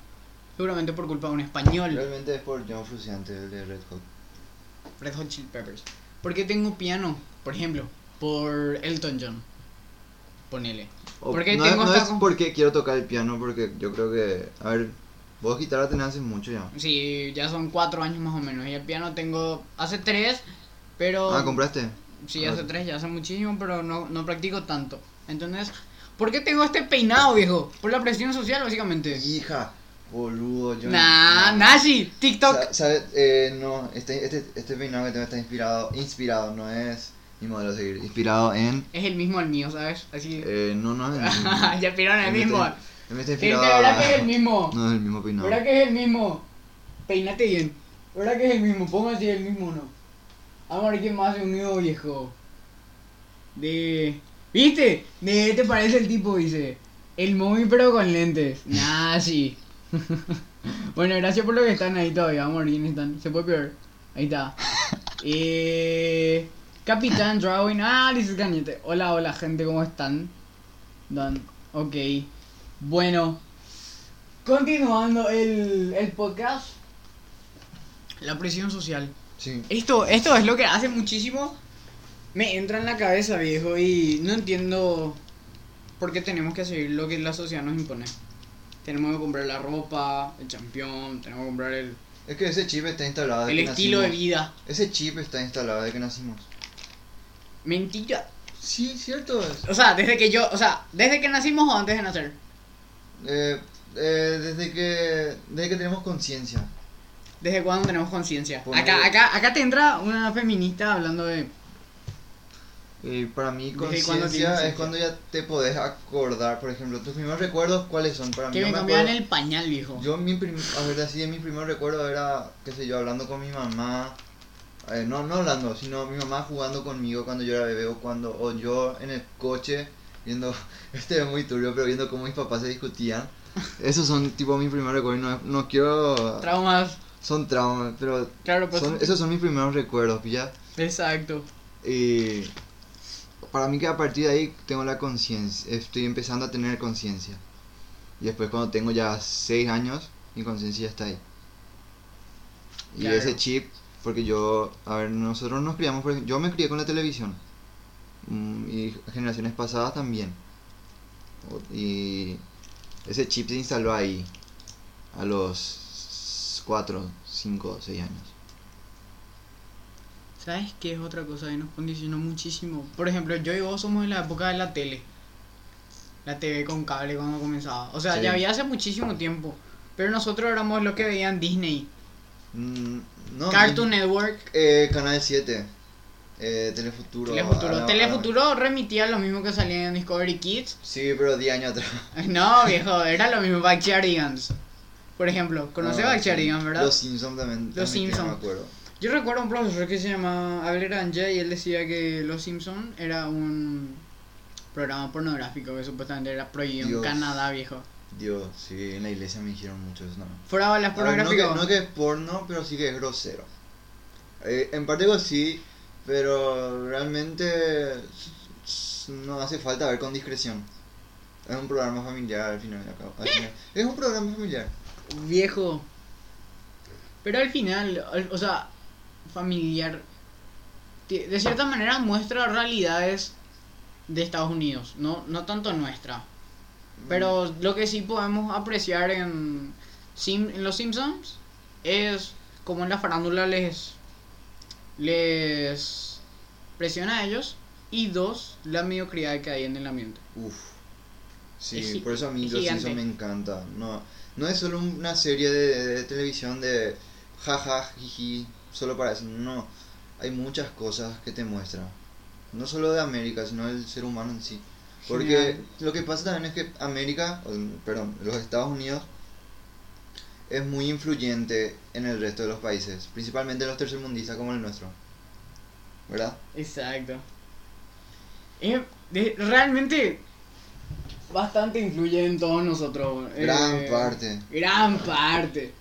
Seguramente por culpa de un español. realmente es por John Fruciante, el de Red Hot. Red Hot Chili Peppers. ¿Por qué tengo piano? Por ejemplo, por Elton John. Ponele. O- ¿Por qué no tengo es, no es porque quiero tocar el piano, porque yo creo que. A ver, vos guitarra tenés hace mucho ya. Sí, ya son cuatro años más o menos. Y el piano tengo hace tres, pero... Ah, ¿compraste? Sí, Ah, hace tres, ya hace muchísimo, pero no, no practico tanto. Entonces, ¿por qué tengo este peinado, viejo? Por la presión social, básicamente. Hija, boludo, yo. Nah, no. Nashi, TikTok. Sa- ¿Sabes? Eh, no, este, este, este peinado que tengo está inspirado. Inspirado, no es mi modelo a seguir. Inspirado en. Es el mismo al mío, ¿sabes? Así. Eh, no, no es el [LAUGHS] mismo. ya vieron el Él me mismo. está- está Gente, inspirado. ¿verdad que es el mismo? No es el mismo peinado. ¿Verdad que es el mismo? Peínate bien. ¿Verdad que es el mismo? Póngase el mismo no. Vamos a ver quién más unió, viejo. De. ¿Viste? De te parece el tipo, dice. El móvil pero con lentes. [LAUGHS] Nah, sí. [LAUGHS] bueno, gracias por lo que están ahí todavía. Vamos a ver quiénes están. Se puede peor. Ahí está. [LAUGHS] Eh, Capitán Drawing. Ah, dice Cañete. Hola, hola, gente, ¿cómo están? Dan. Ok. Bueno. Continuando el, el podcast. La presión social. Sí. Esto, esto es lo que hace muchísimo. Me entra en la cabeza, viejo, y no entiendo por qué tenemos que seguir lo que la sociedad nos impone. Tenemos que comprar la ropa, el champión, tenemos que comprar el, Es que ese chip está instalado desde el que estilo de vida. Ese chip está instalado desde que nacimos. Mentira. Sí, cierto es. O sea, desde que yo, o sea, desde que nacimos o antes de nacer. Eh, eh, desde que desde que tenemos conciencia. ¿Desde cuándo tenemos conciencia? Acá, acá, acá te entra una feminista hablando de. Y para mí ¿Desde cuándo tienes conciencia es cuando ya te podés acordar, por ejemplo, tus primeros recuerdos, ¿cuáles son? Para mí Que yo me me cambiaban acuerdo- el pañal, viejo. Yo, mi prim a ver, así de mi primer recuerdo era, qué sé yo, hablando con mi mamá. eh, no, no hablando, sino mi mamá jugando conmigo cuando yo era bebé o cuando, o yo en el coche viendo, [LAUGHS] este es muy turbio, pero viendo cómo mis papás se discutían. Esos son tipo mis primeros recuerdos, no, no quiero, Traumas. son traumas, pero Claro, pues. son- esos son mis primeros recuerdos, ¿ya? Exacto. Y para mí que a partir de ahí tengo la conciencia, estoy empezando a tener conciencia. Y después cuando tengo ya 6 años, mi conciencia ya está ahí. Y Claro. ese chip, porque yo, a ver, nosotros nos criamos, por ejemplo, yo me crié con la televisión. Mm, Y generaciones pasadas también. Y ese chip se instaló ahí a los 4, 5, 6 años. ¿Sabes qué es otra cosa que nos condicionó muchísimo? Por ejemplo, yo y vos somos de la época de la tele. La TV con cable cuando comenzaba. O sea, Sí. ya había hace muchísimo tiempo. Pero nosotros éramos los que veían Disney, Mm, no, Cartoon Network, Eh, Canal 7. Eh, Telefuturo. Telefuturo. a la- a- Telefuturo remitía lo mismo que salía en Discovery Kids. Sí, pero 10 años atrás. [LAUGHS] No, viejo, era lo mismo Backyardigans. Por ejemplo, ¿conoces Ah, Backyardigans, sí. verdad? Los Simpsons también. Los también que Simpson. No me acuerdo. Yo recuerdo un profesor que se llamaba Abel Aranja y él decía que Los Simpson era un programa pornográfico que supuestamente era prohibido en. Canadá, viejo. Dios, sí, en la iglesia me dijeron mucho eso. No. Fuera de las A ver, no, que, pornográficas. no que es porno, pero sí que es grosero. Eh, en parte sí, pero realmente no hace falta ver con discreción. Es un programa familiar al final. al final. Es un programa familiar. Viejo. Pero al final, al- o sea, familiar. De cierta manera muestra realidades de Estados Unidos, no, no tanto nuestra. Pero lo que sí podemos apreciar en, Sim- en Los Simpsons es como en la farándula les, les presiona a ellos y dos, la mediocridad que hay en el ambiente. Uf. Sí, Es por eso a mí Los me encanta. No, no es solo una serie de, de televisión de jaja, jiji, solo para eso. No, hay muchas cosas que te muestran. No solo de América, sino del ser humano en sí. Porque Genial. lo que pasa también es que América, perdón, los Estados Unidos es muy influyente en el resto de los países, principalmente los tercermundistas como el nuestro. ¿Verdad? Exacto. Es de- realmente bastante influye en todos nosotros. Gran eh, parte. Gran parte.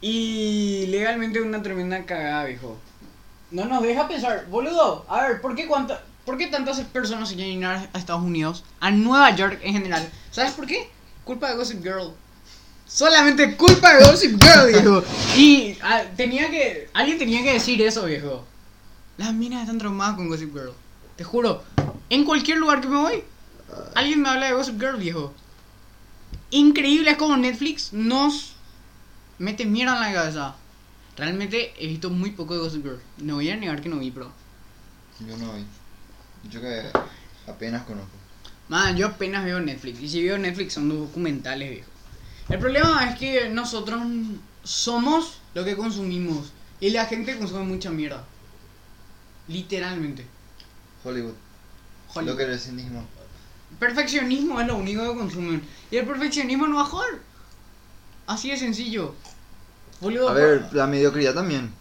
Y legalmente una tremenda cagada, viejo. No nos deja pensar, boludo. A ver, ¿por qué, cuánta, ¿por qué tantas personas se quieren ir a Estados Unidos? A Nueva York en general. ¿Sabes por qué? Culpa de Gossip Girl. Solamente culpa de Gossip Girl, viejo. Y ah, tenía que. Alguien tenía que decir eso, viejo. Las minas están traumadas con Gossip Girl. Te juro. En cualquier lugar que me voy, alguien me habla de Gossip Girl, viejo. Increíble, es como Netflix nos mete mierda en la cabeza. Realmente he visto muy poco de Gossip Girl. No voy a negar que no vi, bro. Yo no vi. Yo que apenas conozco. Man, yo apenas veo Netflix. Y si veo Netflix son documentales, viejo. El problema es que nosotros somos lo que consumimos. Y la gente consume mucha mierda. Literalmente. Hollywood. Hollywood. Lo que recién dijimos. Perfeccionismo es lo único que consumen. Y el perfeccionismo no va a joder. Así de sencillo. Boludo, A ver, la mediocridad también.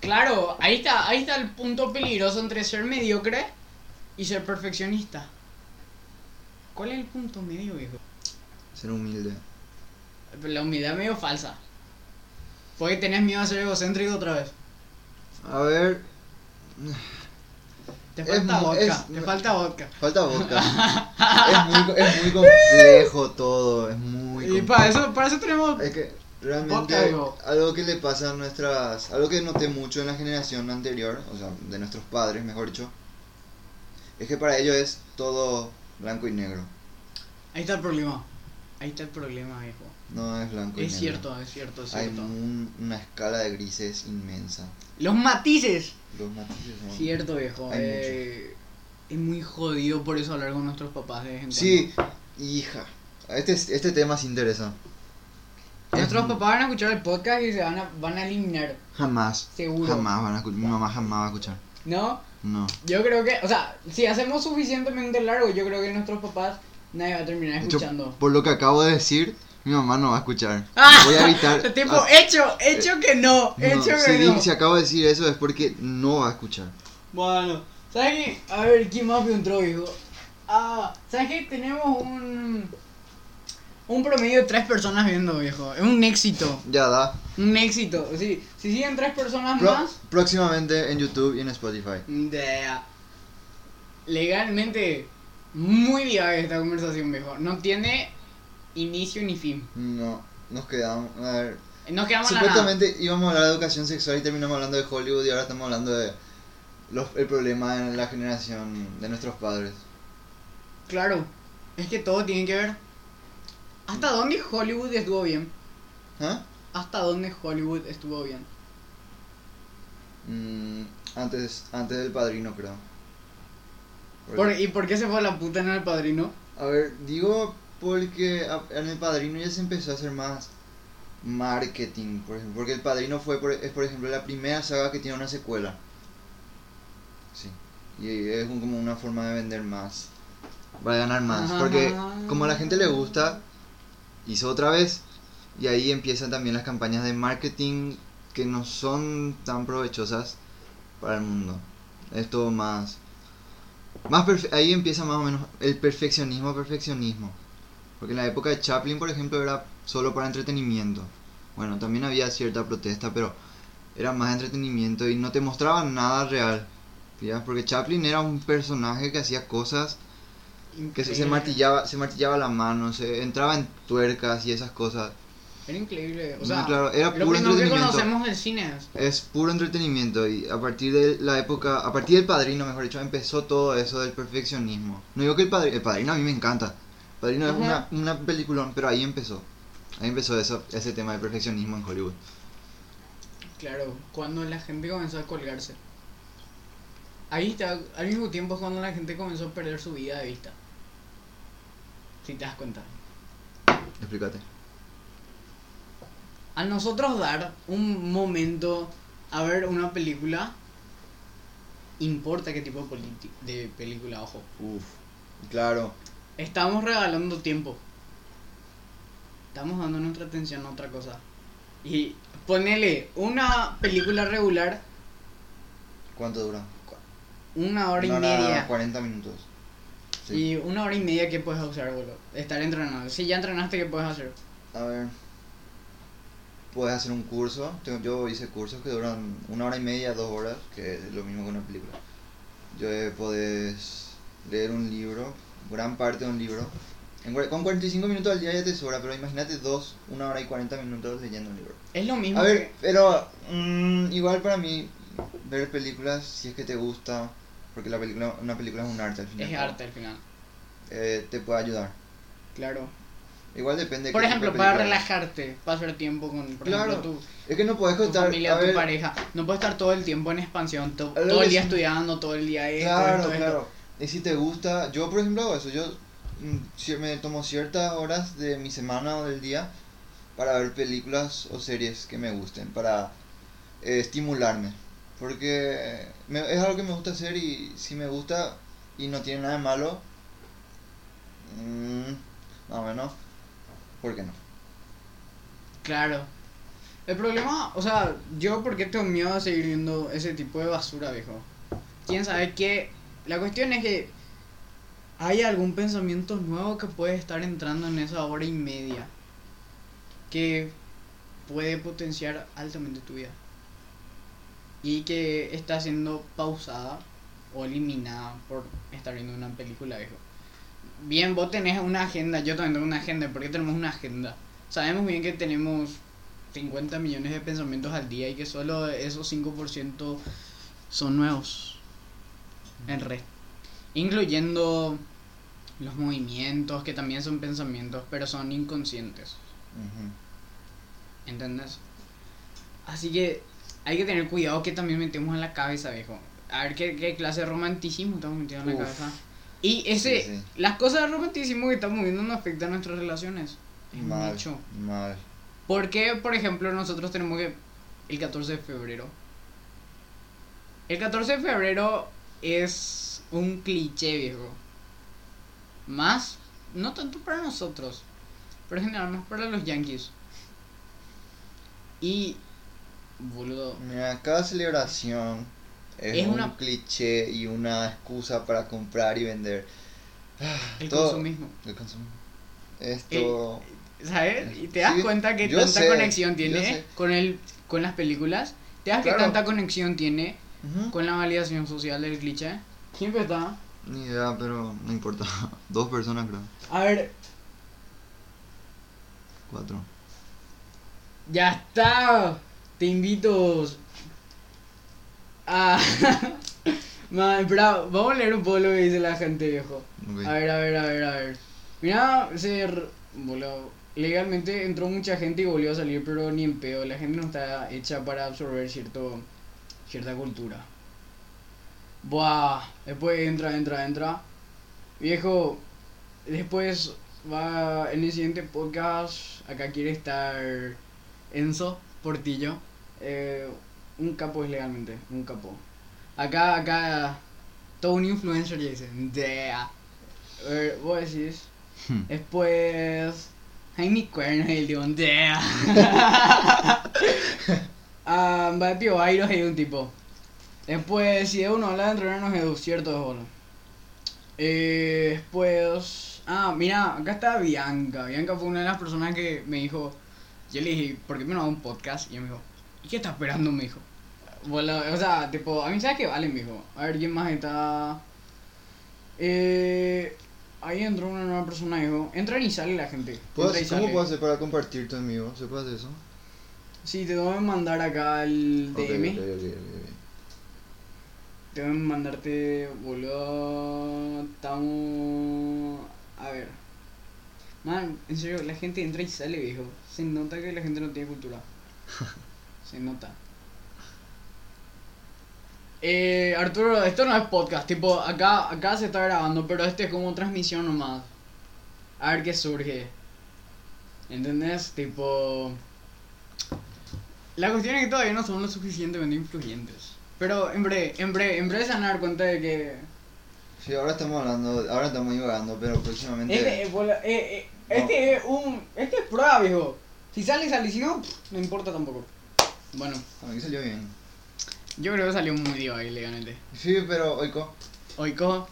Claro, ahí está, ahí está el punto peligroso entre ser mediocre y ser perfeccionista. ¿Cuál es el punto medio, viejo? Ser humilde. La humildad es medio falsa. Porque tenés miedo a ser egocéntrico otra vez. A ver, Te falta vodka, es- te falta vodka. falta vodka. [LAUGHS] es, muy, es muy complejo todo. Es muy Y complejo. para eso, para eso tenemos... Es que realmente algo que le pasa a nuestras. Algo que noté mucho en la generación anterior, o sea, de nuestros padres, mejor dicho, es que para ellos es todo blanco y negro. Ahí está el problema. Ahí está el problema, viejo. No es blanco y Es negro. cierto, es cierto, es Hay cierto. un- una escala de grises inmensa. Los matices. Los matices son... Cierto, viejo. Hay eh, es muy jodido por eso hablar con nuestros papás de en Sí, hija. Este, este tema se interesa. Nuestros Es- papás van a escuchar el podcast y se van a, van a eliminar. Jamás. Seguro. Jamás van a escuchar. Mi mamá jamás va a escuchar. ¿No? No. Yo creo que, o sea, si hacemos suficientemente largo, yo creo que nuestros papás nadie va a terminar escuchando. por lo que acabo de decir, mi mamá no va a escuchar. ¡Ah! Voy a evitar. [LAUGHS] tipo, ah, hecho, hecho que no, no, hecho si, que di- no. si acabo de decir eso es porque no va a escuchar. Bueno, ¿sabes qué? A ver, ¿quién más me entró, hijo? Ah, ¿sabes qué? Tenemos un. Un promedio de tres personas viendo, viejo. Es un éxito. Ya da. Un éxito. Sí, si siguen tres personas Pro- más. próximamente en YouTube y en Spotify. de- legalmente, muy viable esta conversación, viejo. No tiene inicio ni fin. No, nos quedamos. A ver. No quedamos nada. Supuestamente íbamos a hablar de educación sexual y terminamos hablando de Hollywood y ahora estamos hablando de los, el problema en la generación de nuestros padres. Claro, es que todo tiene que ver. ¿Hasta dónde Hollywood estuvo bien? ¿Ah? ¿Hasta dónde Hollywood estuvo bien? Mm, antes, antes del padrino, creo. Porque- ¿Por- ¿Y por qué se fue a la puta en el padrino? A ver, digo porque en el padrino ya se empezó a hacer más marketing, por ejemplo. Porque el padrino fue, por, es por ejemplo, la primera saga que tiene una secuela. Sí. Y es un- como una forma de vender más. Para ganar más. Porque como a la gente le gusta, hizo otra vez. Y ahí empiezan también las campañas de marketing que no son tan provechosas para el mundo. Es todo más... más ahí empieza más o menos el perfeccionismo, perfeccionismo. Porque en la época de Chaplin, por ejemplo, era solo para entretenimiento. Bueno, también había cierta protesta, pero era más entretenimiento y no te mostraban nada real. ¿ya? Porque Chaplin era un personaje que hacía cosas que se, se martillaba, se martillaba la mano, se entraba en tuercas y esas cosas. Era increíble. O No, sea, claro, era lo puro primero que entretenimiento. conocemos del cine es. Puro entretenimiento y a partir de la época, a partir del padrino, mejor dicho, empezó todo eso del perfeccionismo. No digo que el padrino, el padrino a mí me encanta. Padrino es una, una peliculón, pero ahí empezó. Ahí empezó eso, ese tema del perfeccionismo en Hollywood. Claro, cuando la gente comenzó a colgarse. Ahí está, al mismo tiempo es cuando la gente comenzó a perder su vida de vista. Si te das cuenta. Explícate. A nosotros dar un momento a ver una película, importa qué tipo de, de película, ojo. Uf, claro. Estamos regalando tiempo. Estamos dando nuestra atención a otra cosa. Y ponele una película regular, ¿Cuánto dura? una hora y No, no, no, media. 40 minutos. Sí. Y una hora y media que puedes usar, boludo. Estar entrenado. Si ya entrenaste, ¿qué puedes hacer? A ver. Puedes hacer un curso. Yo hice cursos que duran una hora y media, dos horas, que es lo mismo que una película. Yo eh, podés leer un libro, gran parte de un libro. En con 45 minutos al día ya te sobra, pero imagínate dos, una hora y 40 minutos leyendo un libro. Es lo mismo A ver, que- pero mm, igual para mí, ver películas, si es que te gusta, porque la película, una película es un arte al final. Es arte al final. te puede ayudar. Claro. Igual depende de Por ejemplo, para relajarte, pasar tiempo con, por Claro. ejemplo, tu, Es que no puedes tu contar. familia, tu ver, pareja. No puedes estar todo el tiempo en expansión, to- todo el día sí. estudiando, todo el día esto, Claro, esto, esto. claro. Y si te gusta, yo por ejemplo eso, yo mm, me tomo ciertas horas de mi semana o del día para ver películas o series que me gusten, para eh, estimularme. Porque me- es algo que me gusta hacer y si me gusta y no tiene nada de malo, mm, más o menos, ¿por qué no? Claro. El problema, o sea, yo porque tengo miedo a seguir viendo ese tipo de basura, viejo. Quién sabe qué. La cuestión es que hay algún pensamiento nuevo que puede estar entrando en esa hora y media que puede potenciar altamente tu vida y que está siendo pausada o eliminada por estar viendo una película, viejo. Bien, vos tenés una agenda, yo también tengo una agenda, porque tenemos una agenda. Sabemos bien que tenemos 50 millones de pensamientos al día y que solo esos 5% son nuevos en red. Incluyendo los movimientos, que también son pensamientos, pero son inconscientes. Ujú. ¿Entendés? Así que hay que tener cuidado que también metemos en la cabeza, viejo. A ver qué, qué clase de romanticismo estamos metiendo en la cabeza. Y ese, Sí, sí. las cosas de romanticismo que estamos viendo no afectan a nuestras relaciones. Es Mal, hecho. mal. Porque, por ejemplo, nosotros tenemos que. El 14 de febrero. El 14 de febrero es un cliché, viejo. Más, no tanto para nosotros, pero en general más para los yankees. Y. Boludo. Mira, cada celebración es, Es un una- cliché y una excusa para comprar y vender. Ah, El todo- consumismo. El consumismo. Esto. ¿Sabes? Y te das Sí, cuenta que tanta sé, conexión tiene con el con las películas. Te das que Claro. tanta conexión tiene Ujú. con la validación social del cliché. Siempre está. Ni idea, pero no importa. [LAUGHS] Dos personas, creo. A ver, Cuatro. ya está. Te invito [LAUGHS] a. Man, espera, vamos a leer un poco lo que dice la gente, viejo. A ver, a ver, a ver, a ver. Mira, ser. Boludo. Legalmente entró mucha gente y volvió a salir, pero ni en pedo. La gente no está hecha para absorber cierto cierta cultura. Buah. Después entra, entra, entra. Viejo. Después va en el siguiente podcast. Acá quiere estar Enzo Portillo. Eh, un capo es legalmente. Un capo. Acá, acá. Todo un influencer ya dice. "Dea". A ver, vos decís. Hmm. Después. Jaime Cuerno y el tío [LAUGHS] Ah, va de Pío Airos hay un tipo. Después, si de uno habla de entrenarnos Edu, cierto es bolo. Eh, después. Ah, mira, acá está Bianca. Bianca fue una de las personas que me dijo. Yo le dije, ¿por qué me no hago un podcast? Y ella me dijo, ¿y qué está esperando? Me dijo. Bueno, o sea, tipo, a mí sabes que vale, me dijo. A ver, ¿quién más está? Eh, ahí entró una nueva persona, dijo. Entra y sale la gente. ¿Puedo- Entra y ¿Cómo sale. puedo hacer para compartir tu enemigo? ¿Se puede hacer eso? Sí, te tengo que mandar acá el DM. ok. Tengo que mandarte, boludo. Estamos. A ver. Man, en serio, la gente entra y sale, viejo. Se nota que la gente no tiene cultura. [LAUGHS] Se nota. Eh, Arturo, esto no es podcast. Tipo, acá, acá se está grabando, pero este es como transmisión nomás. A ver qué surge. ¿Entendés? Tipo. La cuestión es que todavía no somos lo suficientemente influyentes. Pero en breve, en breve, en breve se van a dar cuenta de que. Sí, ahora estamos hablando, ahora estamos divagando, pero próximamente... Este, eh, bola- eh, eh, No. este es un. Este es prueba, viejo. Si sale, sale. Si no, no importa tampoco. Bueno, A mí salió bien. yo creo que salió muy diva legalmente. Sí, pero Oiko, Hoy cojo.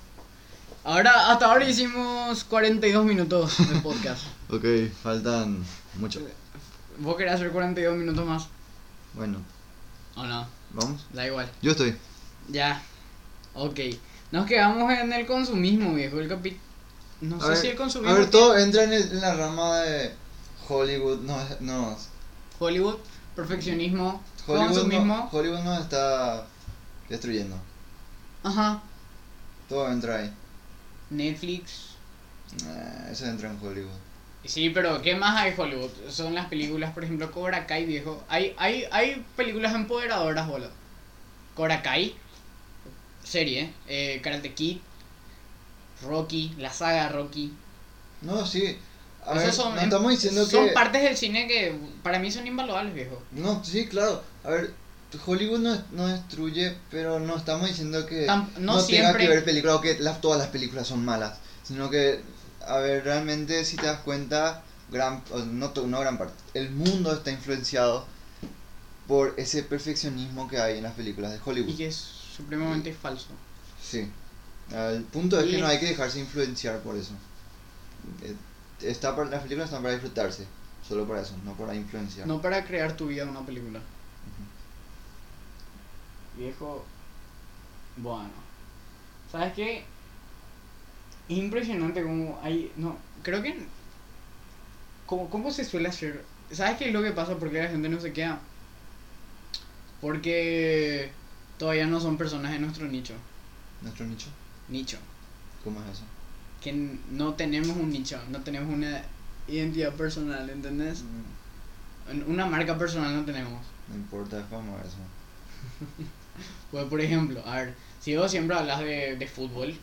Ahora, hasta ahora hicimos 42 minutos de podcast. [LAUGHS] ok, faltan mucho. ¿Vos querés hacer 42 minutos más? Bueno, ¿O no? vamos. Da igual. Yo estoy. Ya. Ok. Nos quedamos en el consumismo, viejo. El capi... No A sé ver, si el consumismo. A ver, tiene- todo entra en, el- en la rama de Hollywood. No, no. Hollywood, perfeccionismo, Hollywood, consumismo. no, Hollywood nos está destruyendo. Ajá. Todo entra ahí. Netflix. Nah, eso entra en Hollywood. Sí, pero ¿qué más hay Hollywood? Son las películas, por ejemplo, Cobra Kai, viejo. Hay, hay, hay películas empoderadoras, boludo. Cobra Kai, serie, eh, Karate Kid, Rocky, la saga Rocky. No, sí. A Esos ver, son, no estamos diciendo son que... partes del cine que para mí son invaluables, viejo. No, sí, claro. A ver, Hollywood no, no destruye, pero no estamos diciendo que no no, tenga que ver películas o que las, todas las películas son malas. Sino que, a ver, realmente si te das cuenta, gran, no, to- no gran parte, el mundo está influenciado por ese perfeccionismo que hay en las películas de Hollywood. Y que es supremamente falso. Sí. El punto es Y- que no hay que dejarse influenciar por eso. Eh, Está para, las películas están para disfrutarse, solo para eso, no para influenciar. No para crear tu vida una película. Viejo. Bueno. ¿Sabes qué? Es impresionante como hay. No, creo que. ¿Cómo, cómo se suele hacer? ¿Sabes qué es lo que pasa? Porque la gente no se queda. Porque todavía no son personas de nuestro nicho. ¿Nuestro nicho? Nicho. ¿Cómo es eso? Que no tenemos un nicho, no tenemos una identidad personal, ¿entendés? Mm, Una marca personal no tenemos. No importa fama eso. [LAUGHS] Pues, por ejemplo, a ver, si vos siempre hablas de, de fútbol,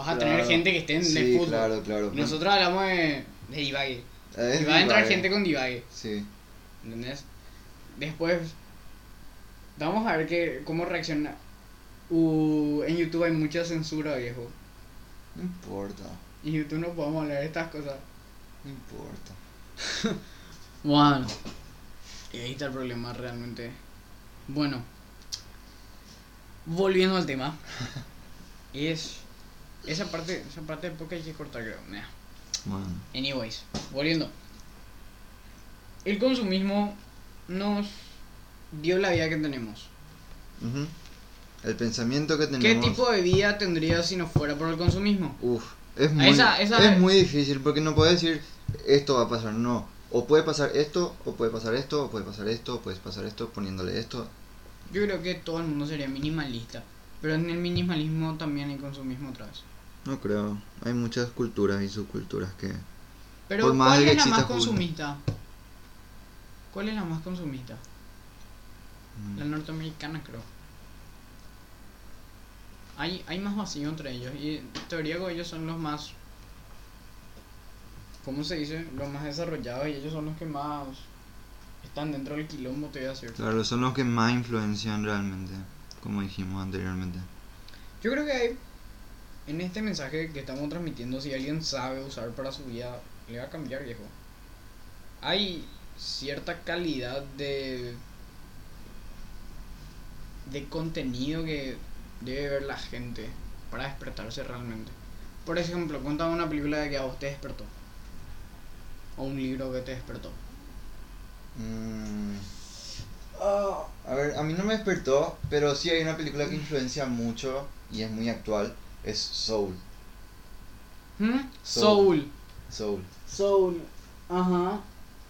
vas a tener gente que esté en Sí, de fútbol. claro, claro. Nosotros hablamos de, de divague. Es Y va a entrar gente con divague, Sí. ¿entendés? Después, vamos a ver que, cómo reacciona. Uh, en YouTube hay mucha censura, viejo. No importa. En YouTube no podemos hablar de estas cosas. No importa. [LAUGHS] Bueno, y ahí está el problema realmente. Bueno, volviendo al tema, [LAUGHS] es esa parte, esa parte del podcast hay que cortar, creo. Nah. Bueno. Anyways, volviendo. El consumismo nos dio la vida que tenemos. Ujú. El pensamiento que ¿Qué tenemos. tipo de vida tendría si no fuera por el consumismo? Uf, es muy, Esa- esa- es muy difícil porque no puedes decir esto va a pasar, no. O puede pasar esto, o puede pasar esto, o puede pasar esto, o puedes pasar esto, poniéndole esto. Yo creo que todo el mundo sería minimalista, pero en el minimalismo también hay consumismo otra vez. No creo. Hay muchas culturas y subculturas que. Pero Por más ¿cuál que es la más consumista? ¿Cuál es la más consumista? mm, La norteamericana creo. Hay, hay más vacío entre ellos y en teoría que ellos son los más... ¿Cómo se dice? Los más desarrollados y ellos son los que más están dentro del quilombo, te voy a decir. Claro, son los que más influencian realmente, como dijimos anteriormente. Yo creo que hay, en este mensaje que estamos transmitiendo, si alguien sabe usar para su vida, le va a cambiar, viejo. Hay cierta calidad de de contenido que debe ver la gente para despertarse realmente. Por ejemplo, cuéntame una película que a vos te despertó. O un libro que te despertó. Mm, ah, a ver, a mí no me despertó, pero sí hay una película que influencia mucho y es muy actual. Es Soul. ¿Mm? Soul. Soul. Soul. Ajá.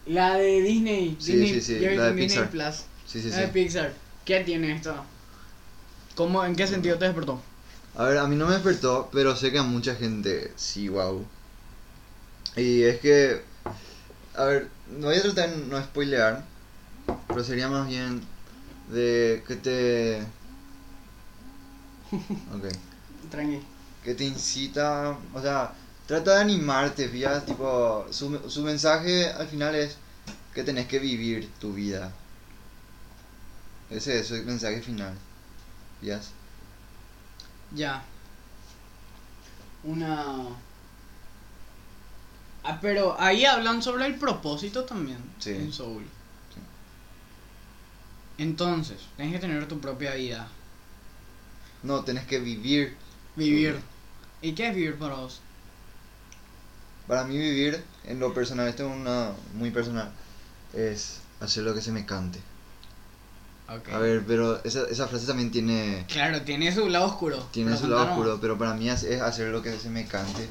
La de Disney. Sí, Disney sí, sí, la de Disney Pixar. Plus. Sí, sí, la sí. de Pixar. ¿Qué tiene esto? ¿Cómo, ¿En qué sentido te despertó? A ver, a mí no me despertó, pero sé que a mucha gente sí, wow. Y es que, a ver, no voy a tratar de no spoilear, pero sería más bien de que te... [LAUGHS] Ok. Tranqui. Que te incita, o sea, trata de animarte, fíjate, tipo, su, su mensaje al final es que tenés que vivir tu vida. Ese es el mensaje final. ¿Fíjate? Ya. Una. Ah, pero ahí hablan sobre el propósito también. Sí. En Soul. Entonces, tienes que tener tu propia vida. No, tenés que vivir Vivir. ¿Y qué es vivir para vos? Para mí vivir, en lo personal, esto es una muy personal, es hacer lo que se me cante. A ver, pero esa, esa frase también tiene, Claro, tiene su lado oscuro. tiene su lado oscuro, pero para mí es, es hacer lo que se me cante.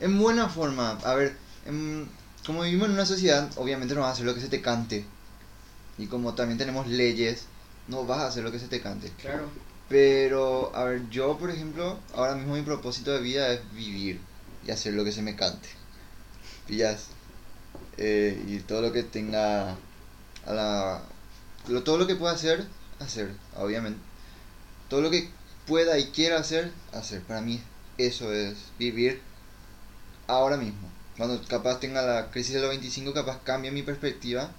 En buena forma, a ver, en- como vivimos en una sociedad, obviamente no vas a hacer lo que se te cante. Y como también tenemos leyes, no vas a hacer lo que se te cante. Claro. Pero, a ver, yo por ejemplo, ahora mismo mi propósito de vida es vivir y hacer lo que se me cante. ¿Pillas? Eh, y todo lo que tenga a la... lo- todo lo que pueda hacer, hacer, obviamente. Todo lo que pueda y quiera hacer, hacer. Para mí eso es vivir ahora mismo. Cuando capaz tenga la crisis de los 25, capaz cambie mi perspectiva.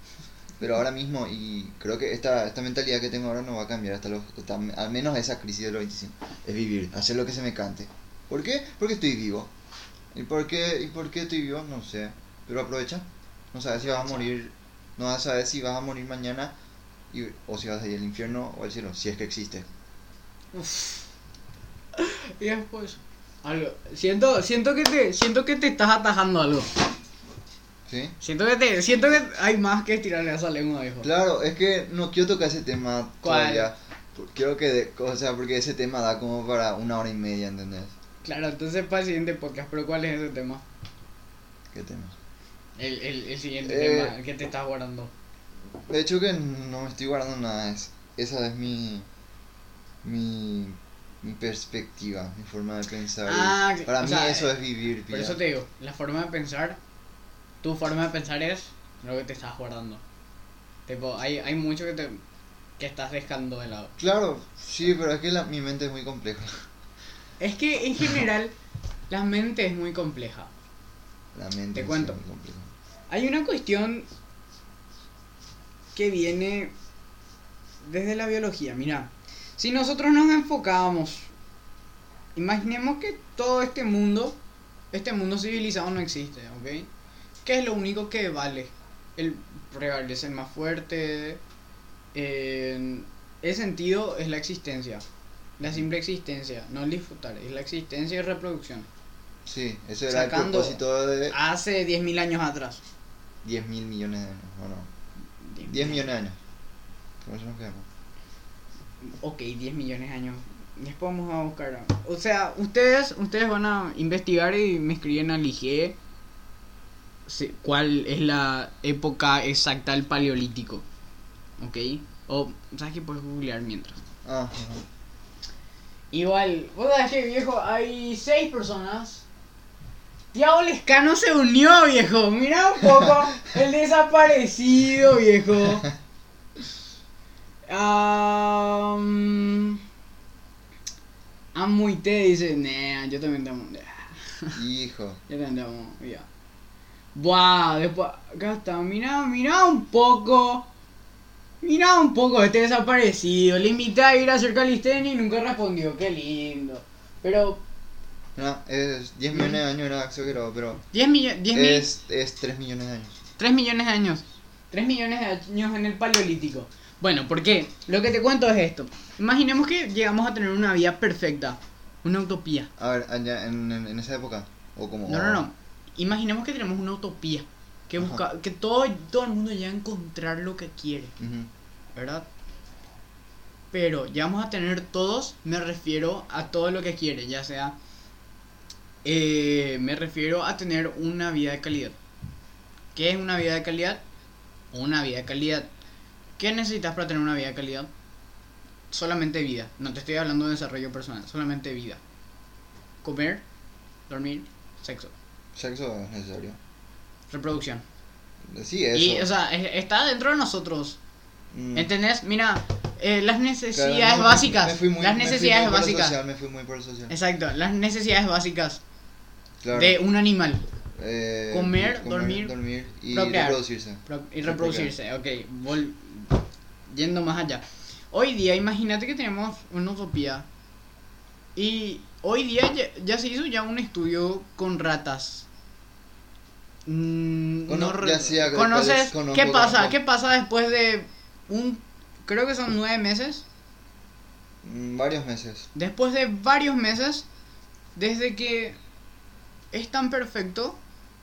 Pero ahora mismo, y creo que esta, esta mentalidad que tengo ahora no va a cambiar hasta los, hasta al menos esa crisis de los 25. Es vivir, hacer lo que se me cante. ¿Por qué? Porque estoy vivo. ¿Y por qué, y por qué estoy vivo? No sé. Pero aprovecha. No sabes si vas a morir, no vas a saber si vas a morir mañana y, o si vas a ir al infierno o al cielo, si es que existe. Uf. [LAUGHS] Y después. Algo. Siento, siento que te. Siento que te estás atajando algo. ¿Sí? Siento que te. Siento que hay más que tirarle a esa lengua, viejo. Claro, es que no quiero tocar ese tema ¿Cuál? todavía. Quiero que, de- o sea, porque ese tema da como para una hora y media, ¿entendés? Claro, entonces para el siguiente podcast, pero ¿cuál es ese tema? ¿Qué tema? El, el, el siguiente Eh, tema que te estás guardando. De hecho que no me estoy guardando nada, es, esa es mi, mi, mi perspectiva, mi forma de pensar. Ah, para mí sea, eso es vivir, Por eso te digo, la forma de pensar tu forma de pensar es lo que te estás guardando. Tipo, hay, hay mucho que te que estás dejando de lado. Claro, sí, pero es que la- mi mente es muy compleja. Es que en general la mente es muy compleja. La mente Te cuento. es muy compleja. Hay una cuestión que viene desde la biología. Mira, si nosotros nos enfocábamos, imaginemos que todo este mundo, este mundo civilizado no existe, ¿ok? ¿Qué es lo único que vale? El prevalece el más fuerte. En ese sentido es la existencia. La simple existencia, no el disfrutar, es la existencia y reproducción. Sí, eso era el Sacando- propósito de Hace 10.000 años atrás. 10 mil millones de años, ¿o no? 10 10 millones de años. Con eso nos quedamos. Ok, 10 millones de años. Después vamos a buscar. O sea, ustedes ustedes van a investigar y me escriben al IG sí, cuál es la época exacta del paleolítico. ¿Ok? O, ¿sabes que puedes googlear mientras? Ah, ajá. Igual, vos sabés que viejo, hay seis personas. Tiago Lescano se unió, viejo. Mira un poco el desaparecido, viejo. [LAUGHS] Um, Amuite dice, nah, yo también te amo. Hijo. [LAUGHS] Yo también te amo, ya. Buah, después, acá está, mira, mira un poco. Mira un poco este desaparecido. Le invité a ir a hacer calistenia y nunca respondió. Qué lindo. Pero No, es 10 millones de años era exagerado, pero 10 millones. 10 mil. es, es 3 millones de años. 3 millones de años. 3 millones de años en el paleolítico. Bueno, ¿por qué? Lo que te cuento es esto. Imaginemos que llegamos a tener una vida perfecta. Una utopía. A ver, allá en, en, en esa época. O como. No, no, no. Imaginemos que tenemos una utopía. Que, busca, que todo, todo el mundo llega a encontrar lo que quiere. ¿Verdad? Pero ya vamos a tener todos, me refiero a todo lo que quiere, ya sea... eh, me refiero a tener una vida de calidad. ¿Qué es una vida de calidad? Una vida de calidad. ¿Qué necesitas para tener una vida de calidad? Solamente vida. No te estoy hablando de desarrollo personal, solamente vida. Comer, dormir, sexo, Sexo es necesario. reproducción. Sí, eso. Y, o sea, es- está dentro de nosotros. Mm. ¿Entendés? Mira, eh, las Claro, necesidades no, básicas. me fui muy- las necesidades básicas. social, me fui muy por social. Exacto, las necesidades básicas Claro. de un animal. Eh, comer, dormir, dormir y procrear. reproducirse. Pro- y reproducirse. Ok, vol- yendo más allá. Hoy día, imagínate que tenemos una utopía. Y hoy día ya, ya se hizo ya un estudio con ratas. Mm, Cono- no ya ¿Conoces? ¿Qué pasa? ¿Qué pasa después de un... Creo que son nueve meses? Mm, varios meses. Después de varios meses, desde que es tan perfecto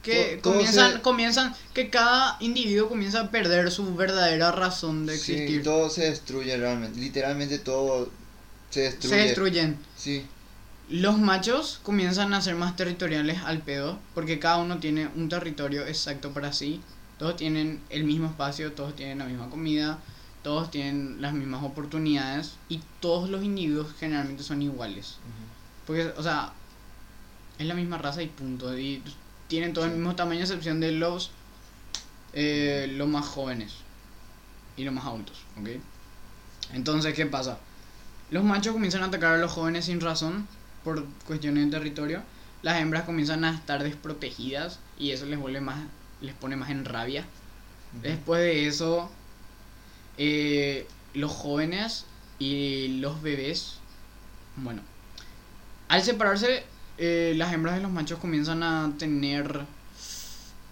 que todo comienzan, se- comienzan, que cada individuo comienza a perder su verdadera razón de Sí, existir. todo se destruye realmente. Literalmente todo se destruye. Se destruyen. Sí, Los machos comienzan a ser más territoriales al pedo, porque cada uno tiene un territorio exacto para sí. Todos tienen el mismo espacio, todos tienen la misma comida, todos tienen las mismas oportunidades y todos los individuos generalmente son iguales. Porque, o sea, es la misma raza y punto. Y tienen todo el mismo tamaño, a excepción de los, eh, los más jóvenes y los más adultos, ¿ok? Entonces, ¿qué pasa? Los machos comienzan a atacar a los jóvenes sin razón por cuestiones de territorio. Las hembras comienzan a estar desprotegidas y eso les vuelve más, les pone más en rabia. Después de eso, eh, los jóvenes y los bebés, bueno, al separarse, eh, las hembras de los machos comienzan a tener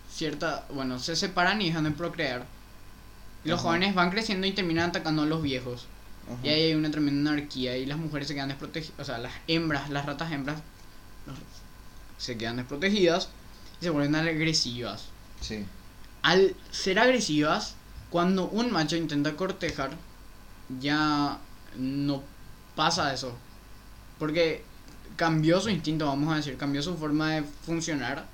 cierta, bueno, se separan y dejan de procrear. Los jóvenes van creciendo y terminan atacando a los viejos. Ajá. Y ahí hay una tremenda anarquía y las mujeres se quedan desprotegidas, o sea, las hembras, las ratas hembras se quedan desprotegidas y se vuelven agresivas Sí. al ser agresivas, cuando un macho intenta cortejar, ya no pasa eso. Porque cambió su instinto, vamos a decir, cambió su forma de funcionar,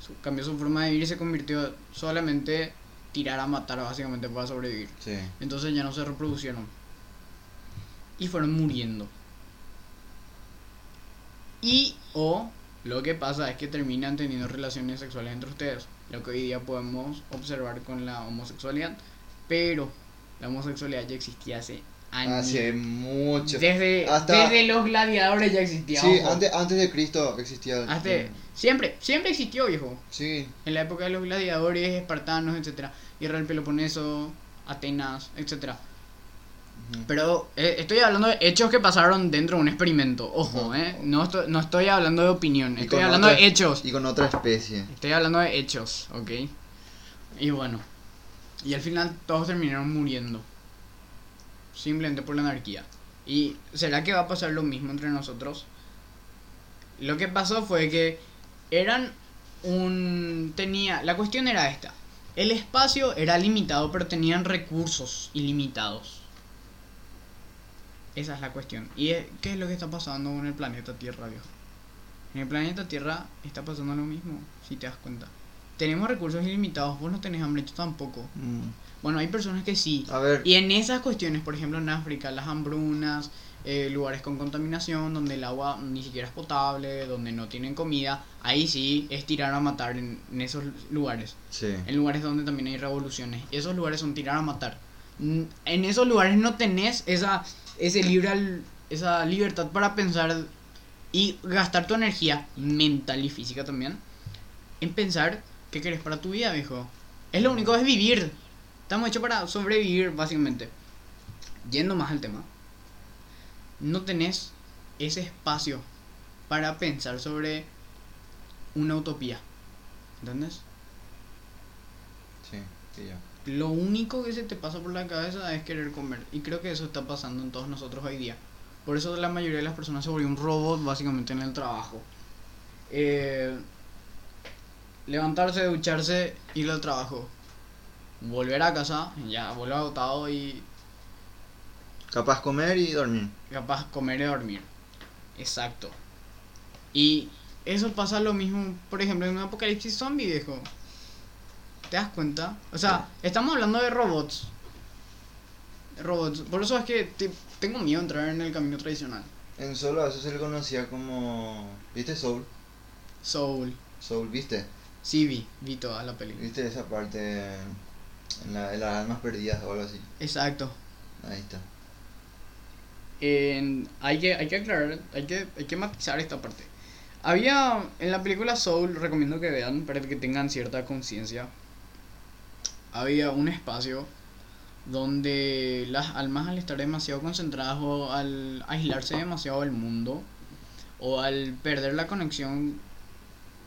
su- cambió su forma de vivir y se convirtió solamente tirar a matar básicamente para sobrevivir. Sí. Entonces ya no se reproducieron. Y fueron muriendo. Y o lo que pasa es que terminan teniendo relaciones sexuales entre ustedes. lo que hoy día podemos observar con la homosexualidad, pero la homosexualidad ya existía hace años. Hace mucho. Desde, Hasta- desde los gladiadores ya existía. Sí, antes, antes de Cristo existía. Siempre, siempre existió, viejo. Sí, En la época de los gladiadores, espartanos, etcétera, Guerra del Peloponeso, Atenas, etcétera. Pero eh, estoy hablando de hechos que pasaron dentro de un experimento. Ojo, eh. No estoy, no estoy hablando de opinión, estoy hablando otra- de hechos. Y con otra especie. Estoy hablando de hechos, ¿ok? Y bueno. Y al final todos terminaron muriendo. Simplemente por la anarquía. ¿Y será que va a pasar lo mismo entre nosotros? Lo que pasó fue que eran un... tenía... La cuestión era esta. El espacio era limitado, pero tenían recursos ilimitados. Esa es la cuestión. ¿Y qué es lo que está pasando con el planeta Tierra, viejo? En el planeta Tierra está pasando lo mismo, si te das cuenta. Tenemos recursos ilimitados, vos no tenés hambre, yo tampoco. Mm. Bueno, hay personas que sí. A ver, Y en esas cuestiones, por ejemplo en África, las hambrunas, eh, lugares con contaminación, donde el agua ni siquiera es potable, donde no tienen comida, ahí sí es tirar a matar en, en esos lugares. sí. En lugares donde también hay revoluciones. Esos lugares son tirar a matar. En esos lugares no tenés esa, ese libre, esa libertad para pensar y gastar tu energía mental y física también en pensar qué querés para tu vida, viejo. Es lo único, es vivir. Estamos hechos para sobrevivir, básicamente. Yendo más al tema. No tenés ese espacio para pensar sobre una utopía. ¿Entendés? Sí, sí, ya. Lo único que se te pasa por la cabeza es querer comer. Y creo que eso está pasando en todos nosotros hoy día. Por eso la mayoría de las personas se volvió un robot básicamente en el trabajo. Eh, levantarse, ducharse, ir al trabajo. Volver a casa, ya vuelvo agotado y Capaz comer y dormir. capaz comer y dormir. Exacto. Y eso pasa lo mismo, por ejemplo, en un apocalipsis zombie, viejo. ¿Te das cuenta? O sea, estamos hablando de robots. Robots. Por eso es que te- tengo miedo de entrar en el camino tradicional. En solo a eso se le conocía como. ¿Viste Soul? Soul. Soul, ¿viste? Sí, vi, vi toda la película. ¿Viste esa parte en, la, en las almas perdidas o algo así? Exacto. Ahí está. En- hay, que, hay que aclarar, hay que, hay que matizar esta parte. Había en la película Soul, recomiendo que vean para que tengan cierta conciencia. Había un espacio donde las almas al estar demasiado concentradas o al aislarse demasiado del mundo o al perder la conexión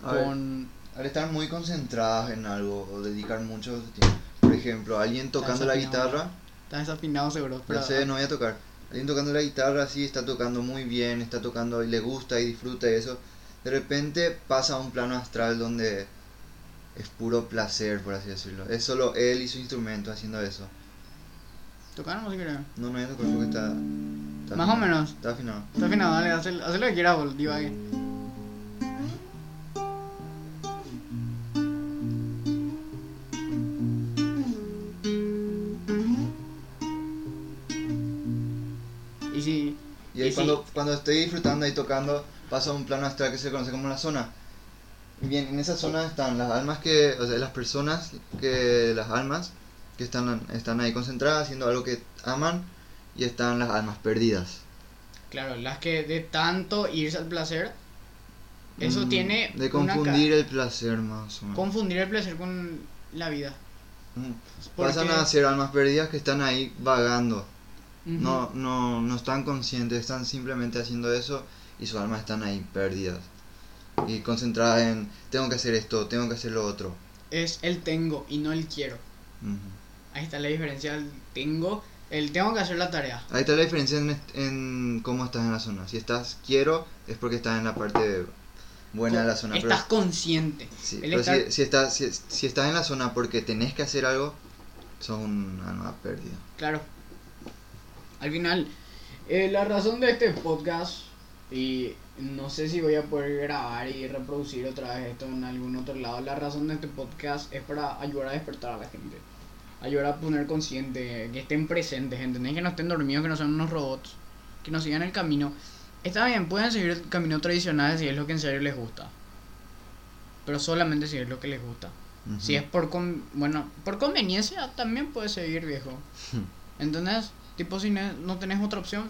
ver, con... al estar muy concentradas en algo o dedicar mucho tiempo. Por ejemplo, alguien tocando la guitarra. Está desafinado seguro, pero... No sé, no voy a tocar. Alguien tocando la guitarra, sí, está tocando muy bien, está tocando y le gusta y disfruta y eso. De repente pasa a un plano astral donde es puro placer, por así decirlo. Es solo él y su instrumento haciendo eso. ¿Tocaron si querés? No, no voy a tocar porque está. está Más o menos. Está afinado. Está afinado, dale, haz, haz lo que quieras, bol, divague. Y si... Y ahí Y sí. cuando, cuando estoy disfrutando y tocando, pasa un plano astral que se conoce como la zona. Bien, en esa zona están las almas que, o sea, las personas que, las almas que están, están ahí concentradas haciendo algo que aman y están las almas perdidas. Claro, las que de tanto irse al placer, eso Mm, tiene... De una confundir el placer más o menos. Confundir el placer con la vida. Mm. Porque- Pasan a ser almas perdidas que están ahí vagando. No, no, no están conscientes, están simplemente haciendo eso y sus almas están ahí perdidas. Y concentradas en, tengo que hacer esto, tengo que hacer lo otro. Es el tengo y no el quiero. Ahí está la diferencia, el tengo, el tengo que hacer la tarea. Ahí está la diferencia en, cómo estás en la zona. Si estás quiero, es porque estás en la parte buena de la zona. pero- Estás consciente. sí, pero estar- si, si estás, si, si estás en la zona porque tenés que hacer algo, sos un alma perdida. Claro. Al final, eh, la razón de este podcast, y no sé si voy a poder grabar y reproducir otra vez esto en algún otro lado, la razón de este podcast es para ayudar a despertar a la gente. Ayudar a poner consciente, que estén presentes, ¿entendés? Que no estén dormidos, que no sean unos robots, que no sigan el camino. Está bien, pueden seguir el camino tradicional si es lo que en serio les gusta. Pero solamente si es lo que les gusta. Si es por con, bueno, por conveniencia también puedes seguir viejo. ¿Entendés? Tipo si no tenés otra opción,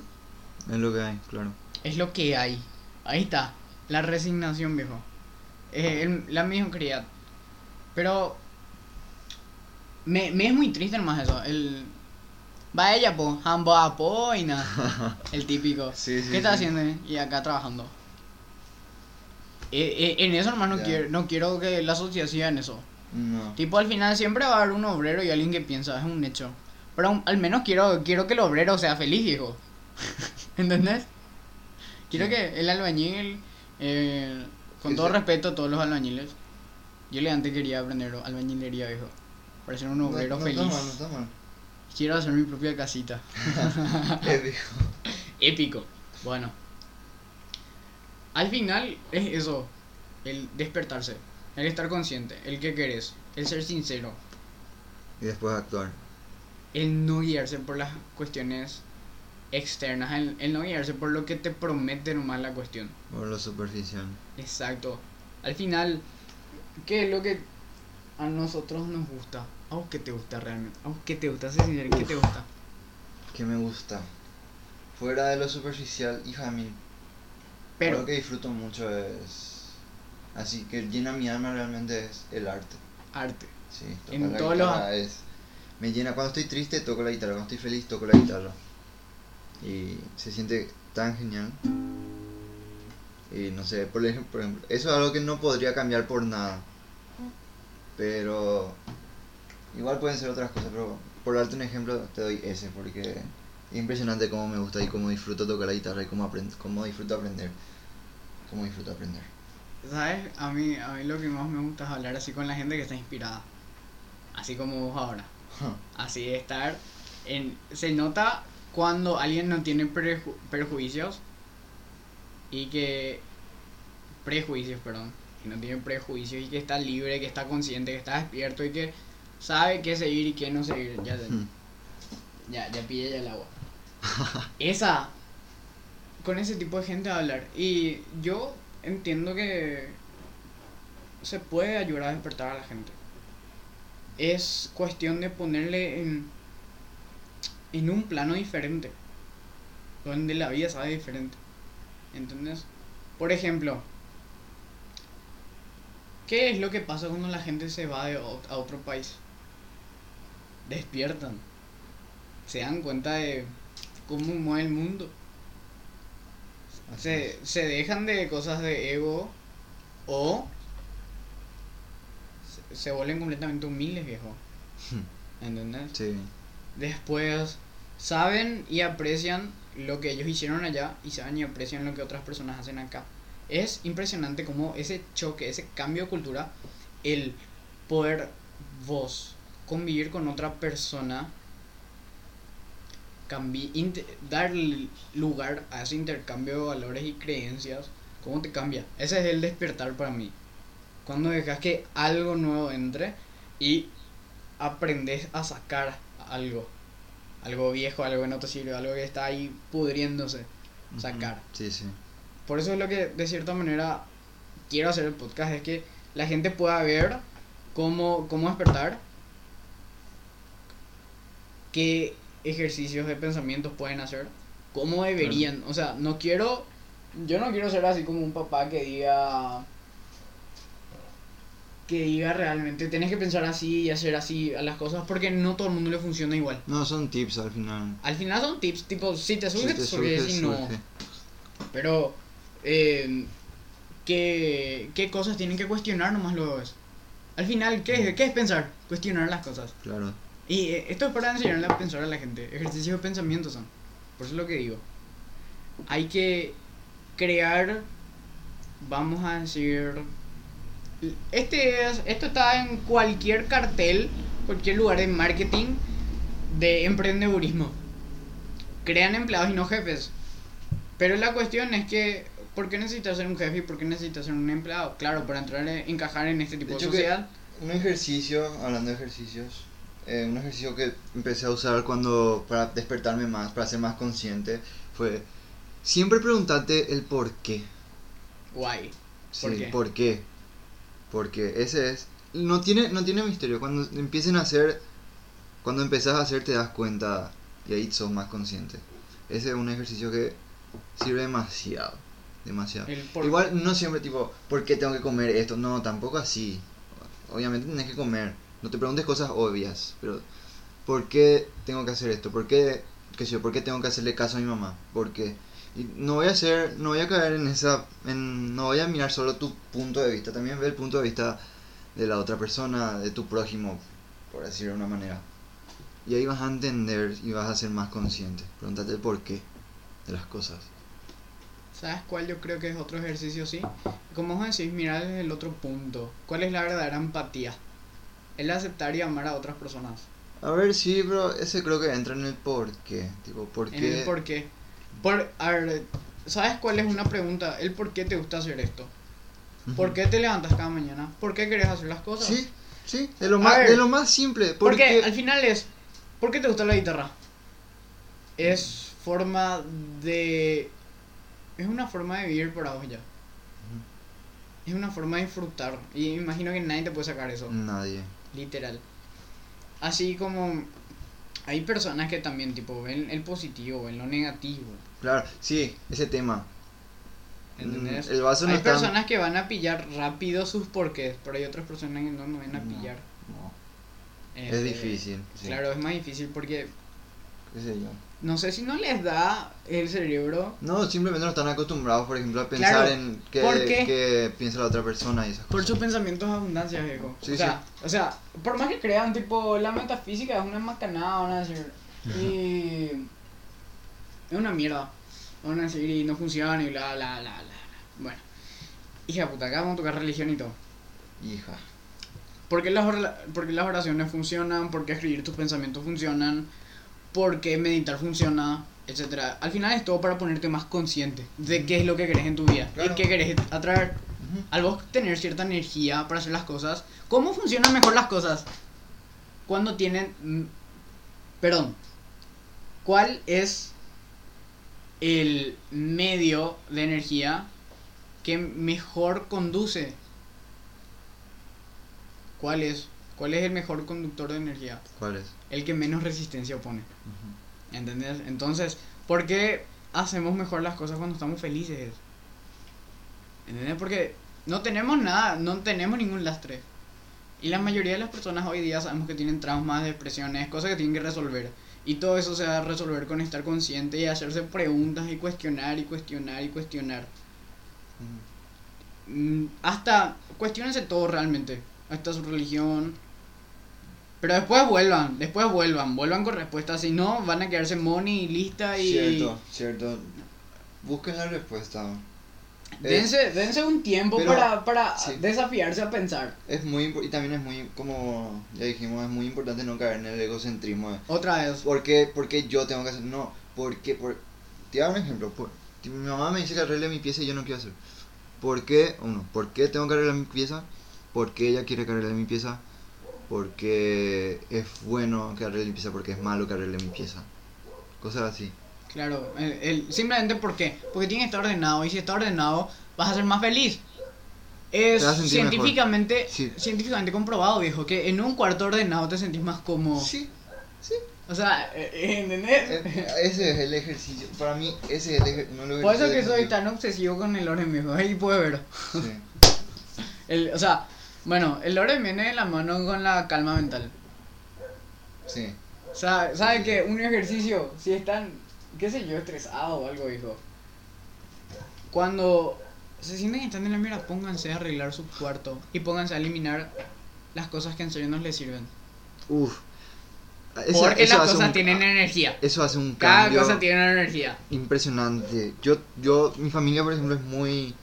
Es lo que hay, claro. es lo que hay. Ahí está, la resignación viejo. Eh, el- la mediocridad. Pero me, me es muy triste nomás eso. El vaya po, hambo apo y nada. [LAUGHS] El típico. Sí, sí, ¿Qué está sí. haciendo? Y acá trabajando. Eh, eh, en eso nomás no Ya. quiero, no quiero que la sociedad siga en eso. No. Tipo, al final siempre va a haber un obrero y alguien que piensa, es un hecho. Pero al menos quiero, quiero que el obrero sea feliz, viejo. [LAUGHS] ¿Entendés? Quiero que el albañil, eh, con todo respeto a todos los albañiles, yo le antes quería aprender albañilería, viejo. Para ser un obrero feliz. no está mal. Quiero hacer mi propia casita. [LAUGHS] Épico. [LAUGHS] Épico. Bueno. Al final es eso. El despertarse. El estar consciente. El que querés. El ser sincero. Y después actuar. el no guiarse por las cuestiones externas, el, el no guiarse por lo que te promete nomás la cuestión. Por lo superficial. Exacto. Al final, ¿qué es lo que a nosotros nos gusta? ¿A vos qué te gusta realmente? ¿A vos qué te gusta? Sé sincero, ¿qué te gusta? ¿Qué me gusta? Fuera de lo superficial, hija mí. Pero, Lo que disfruto mucho es. Así que llena mi alma realmente es el arte. arte. Sí, En la todos los- es. Me llena. Cuando estoy triste, toco la guitarra. Cuando estoy feliz, toco la guitarra. Y se siente tan genial. Y no sé, por ejemplo, por ejemplo, eso es algo que no podría cambiar por nada. Pero. Igual pueden ser otras cosas, pero por darte un ejemplo, te doy ese, porque es impresionante cómo me gusta y cómo disfruto tocar la guitarra y cómo, aprend cómo disfruto aprender. Cómo disfruto aprender. ¿Sabes? A mí, a mí lo que más me gusta es hablar así con la gente que está inspirada. Así como vos ahora. Así de estar en se nota cuando alguien no tiene preju- perjuicios y que prejuicios, perdón, que no tiene prejuicios y que está libre, que está consciente, que está despierto y que sabe qué seguir y qué no seguir. Ya, ya, ya pide ya el agua. [LAUGHS] Esa con ese tipo de gente a hablar y yo entiendo que se puede ayudar a despertar a la gente es cuestión de ponerle en, en un plano diferente. Donde la vida sabe diferente. ¿Entendés? Por ejemplo, ¿qué es lo que pasa cuando la gente se va de a otro país? Despiertan. Se dan cuenta de cómo mueve el mundo. Se, se dejan de cosas de ego o se, se vuelven completamente humildes, viejo. ¿Entendés? Sí. Después saben y aprecian lo que ellos hicieron allá y saben y aprecian lo que otras personas hacen acá. Es impresionante como ese choque, ese cambio de cultura, el poder vos convivir con otra persona, dar lugar a ese intercambio de valores y creencias, ¿cómo te cambia? Ese es el despertar para mí. Cuando dejas que algo nuevo entre y aprendes a sacar algo. Algo viejo, algo que no te sirve, algo que está ahí pudriéndose. Sacar. Sí, sí. Por eso es lo que de cierta manera quiero hacer el podcast, es que la gente pueda ver cómo, cómo despertar, qué ejercicios de pensamientos pueden hacer, cómo deberían, o sea, no quiero, yo no quiero ser así como un papá que diga, que diga realmente, tenés que pensar así y hacer así a las cosas, porque no todo el mundo le funciona igual. No, son tips al final. Al final son tips, tipo, si te surge, Si te te surge, surge, si no. surge. Pero, eh, ¿qué, ¿qué cosas tienen que cuestionar nomás luego es? Al final, ¿qué es, ¿qué es pensar? Cuestionar las cosas. Claro. Y eh, esto es para enseñarle a pensar a la gente. Ejercicios de pensamiento son. Por eso es lo que digo. Hay que crear, vamos a decir... Este es, esto está en cualquier cartel, cualquier lugar de marketing de emprendedurismo. Crean empleados y no jefes. Pero la cuestión es que, ¿por qué necesitas ser un jefe y por qué necesitas ser un empleado? Claro, para entrar, en- encajar en este tipo De sociedad. Un ejercicio, hablando de ejercicios, eh, un ejercicio que empecé a usar cuando para despertarme más, para ser más consciente, fue siempre preguntarte el por qué. Guay. Sí, ¿Por qué? ¿Por qué? Porque ese es no tiene, no tiene misterio. Cuando empiecen a hacer, cuando empezás a hacer te das cuenta y ahí sos más consciente. Ese es un ejercicio que sirve demasiado, demasiado. Igual no siempre tipo, ¿por qué tengo que comer esto? No, tampoco así. Obviamente tienes que comer. No te preguntes cosas obvias, pero ¿por qué tengo que hacer esto? ¿Por qué, qué sé yo, por qué tengo que hacerle caso a mi mamá? ¿Por qué? Y no voy a hacer, no voy a caer en esa, en, no voy a mirar solo tu punto de vista, también ve el punto de vista de la otra persona, de tu prójimo, por decirlo de una manera. Y ahí vas a entender y vas a ser más consciente. Pregúntate el por qué de las cosas. ¿Sabes cuál yo creo que es otro ejercicio sí? Como vos decís, mirar desde el otro punto. ¿Cuál es la verdadera empatía? El aceptar y amar a otras personas. A ver, sí, pero ese creo que entra en el por qué. Tipo, ¿por En qué? el por qué. Por, a ver, ¿sabes cuál es una pregunta? El por qué te gusta hacer esto. ¿Por qué te levantas cada mañana? ¿Por qué querés hacer las cosas? Sí, sí, de lo A más, ver. de lo más simple. Porque Porque al final es, ¿por qué te gusta la guitarra? Es forma de... Es una forma de vivir para vos ya. Es una forma de disfrutar. Y imagino que nadie te puede sacar eso. nadie. Literal. Así como hay personas que también tipo ven el positivo, ven lo negativo. Claro, sí, ese tema. ¿Entendés? Mm, el vaso no hay está- personas que van a pillar rápido sus porqués, pero hay otras personas que no, no van a No, pillar. no, Este, es difícil. sí, Claro, es más difícil porque qué sé yo. No sé si no les da el cerebro. No, simplemente no están acostumbrados, por ejemplo, a pensar Claro, en qué, piensa la otra persona y esas Por cosas. sus pensamientos de abundancia, viejo. Sí, o, sea, o sea, por más que crean, tipo, la metafísica es una macanada, van a decir. Y. Es una mierda. Van a decir y no funciona y bla, bla, bla, bla. bla. Bueno. Hija puta, acá vamos a tocar religión y todo. Hija. ¿Por qué las, orla- por qué las oraciones funcionan? ¿Por qué escribir tus pensamientos funcionan? ¿Por qué meditar funciona? Etcétera. Al final es todo para ponerte más consciente de qué es lo que querés en tu vida Claro. y qué querés atraer. Al vos tener cierta energía para hacer las cosas, ¿cómo funcionan mejor las cosas? Cuando tienen... mm, Perdón. ¿Cuál es el medio de energía que mejor conduce? ¿Cuál es? ¿Cuál es el mejor conductor de energía? ¿Cuál es? El que menos resistencia opone. ¿Entendés? Entonces, ¿por qué hacemos mejor las cosas cuando estamos felices? ¿Entendés? Porque no tenemos nada, no tenemos ningún lastre. Y la mayoría de las personas hoy día sabemos que tienen traumas, depresiones, cosas que tienen que resolver. Y todo eso se va a resolver con estar consciente y hacerse preguntas y cuestionar y cuestionar y cuestionar. Mm, Hasta cuestionense todo realmente. Hasta su religión. Pero después vuelvan, después vuelvan, vuelvan con respuestas. Si no, van a quedarse money y lista y. Cierto, cierto. Busquen la respuesta. Dense, dense un tiempo pero- para, para sí. desafiarse a pensar. Es muy y también es muy, como ya dijimos, es muy importante no caer en el egocentrismo. Otra vez. ¿Por qué, por qué yo tengo que hacer? No, ¿por qué? Por... Te dar un ejemplo. Por... Mi mamá me dice que arregle mi pieza y yo no quiero hacer. ¿Por qué? Uno, ¿por qué tengo que arreglar mi pieza? ¿Por qué ella quiere que arregle mi pieza? Porque es bueno que arregle mi pieza, porque es malo que arregle mi pieza. Cosas así. Claro, el, el- simplemente ¿por qué? Porque tiene que estar ordenado y si está ordenado vas a ser más feliz. Es científicamente, Sí. científicamente comprobado, viejo, que en un cuarto ordenado te sentís más cómodo. Sí, sí. O sea, eh, eh, ¿entendés? Eh, Ese es el ejercicio. Para mí, ese es el ejercicio. No Por eso que soy tan obsesivo con el orden, viejo. Ahí puede ver. [LAUGHS] El, o sea, bueno, el orden viene de la mano con la calma mental. Sí, sea, ¿sabe que Un ejercicio, si están, qué sé yo, estresado o algo, hijo. Cuando se sienten que están en la mierda, pónganse a arreglar su cuarto y pónganse a eliminar las cosas que en serio no les sirven. Uf. Porque las cosas un- tienen energía. Eso hace un Cada cambio cosa tiene energía. impresionante. Yo, yo, mi familia, por ejemplo, es muy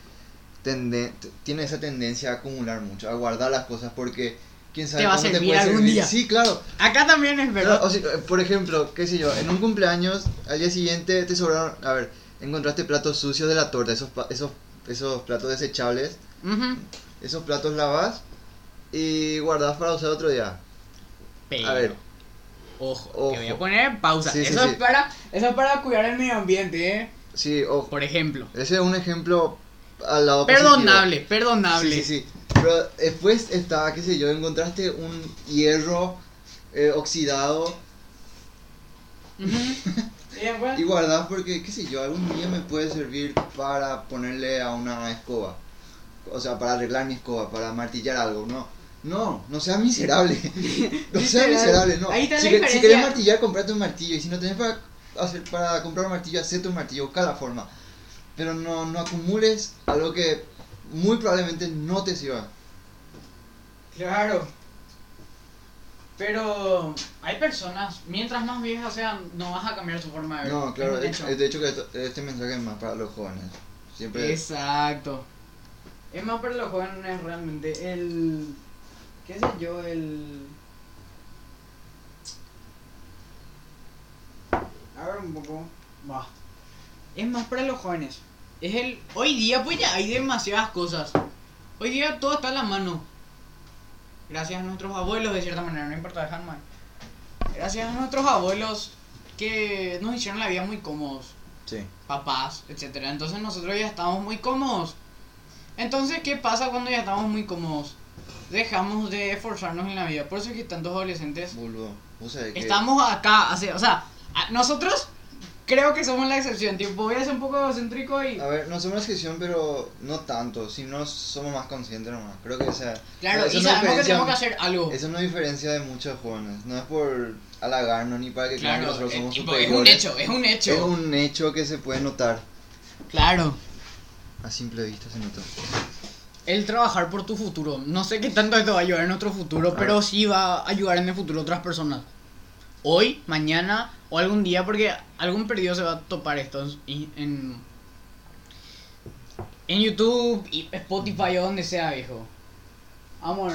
tiene esa tendencia a acumular mucho, a guardar las cosas porque quién sabe Te va a servir puede algún servir. día. Sí, claro. Acá también es verdad. O sea, por ejemplo, qué sé yo, en un cumpleaños, al día siguiente te sobraron, a ver, encontraste platos sucios de la torta, esos, esos, esos platos desechables, esos platos lavas y guardas para usar otro día. Pero, A ver. ojo, Ojo. que voy a poner en pausa. Sí, eso, sí. Es para, eso es para cuidar el medio ambiente, ¿eh? Sí, ojo. Por ejemplo. Ese es un ejemplo al lado Perdonable, perdonable. Sí, sí, sí. Pero después estaba, qué sé yo, encontraste un hierro eh, oxidado Ujú. [LAUGHS] ¿Y guardás porque, qué sé yo, algún día me puede servir para ponerle a una escoba. O sea, para arreglar mi escoba, para martillar algo, no. No, no seas miserable. [LAUGHS] No seas miserable, no. Ahí si, que- si querés martillar, comprate un martillo. Y si no tenés para, hacer, para comprar un martillo, hacete un martillo, la forma. Pero no, no acumules algo que muy probablemente no te sirva. Claro. Pero hay personas, mientras más viejas sean, no vas a cambiar su forma de ver. No, claro, hecho. de hecho que esto- este mensaje es más para los jóvenes. Siempre Exacto. Es más para los jóvenes realmente. El. ¿Qué sé yo? El. A ver un poco. Va. Es más para los jóvenes. Es el. Hoy día, pues ya hay demasiadas cosas. Hoy día todo está en la mano. Gracias a nuestros abuelos, de cierta manera, no importa dejar mal. Gracias a nuestros abuelos que nos hicieron la vida muy cómodos Sí. papás, etcétera. Entonces nosotros ya estamos muy cómodos. Entonces, ¿qué pasa cuando ya estamos muy cómodos? Dejamos de esforzarnos en la vida. Por eso es que tantos adolescentes Boludo. Vos sabés que. estamos acá, así, o sea, a- nosotros creo que somos la excepción. Tipo, voy a ser un poco egocéntrico y A ver, no somos una excepción, pero no tanto. Si no somos más conscientes nomás. Creo que o sea. claro, y sabemos que tenemos que hacer algo. Eso no diferencia de muchos jóvenes. No es por halagarnos ni para que crean que Claro, nosotros es, somos tipo, es un hecho, es un hecho. Es un hecho que se puede notar. Claro. A simple vista se nota. El trabajar por tu futuro. No sé qué tanto esto va a ayudar en nuestro futuro, pero sí va a ayudar en el futuro a otras personas. Hoy, mañana o algún día, porque algún perdido se va a topar esto en, en, YouTube y Spotify o donde sea, viejo. Amor,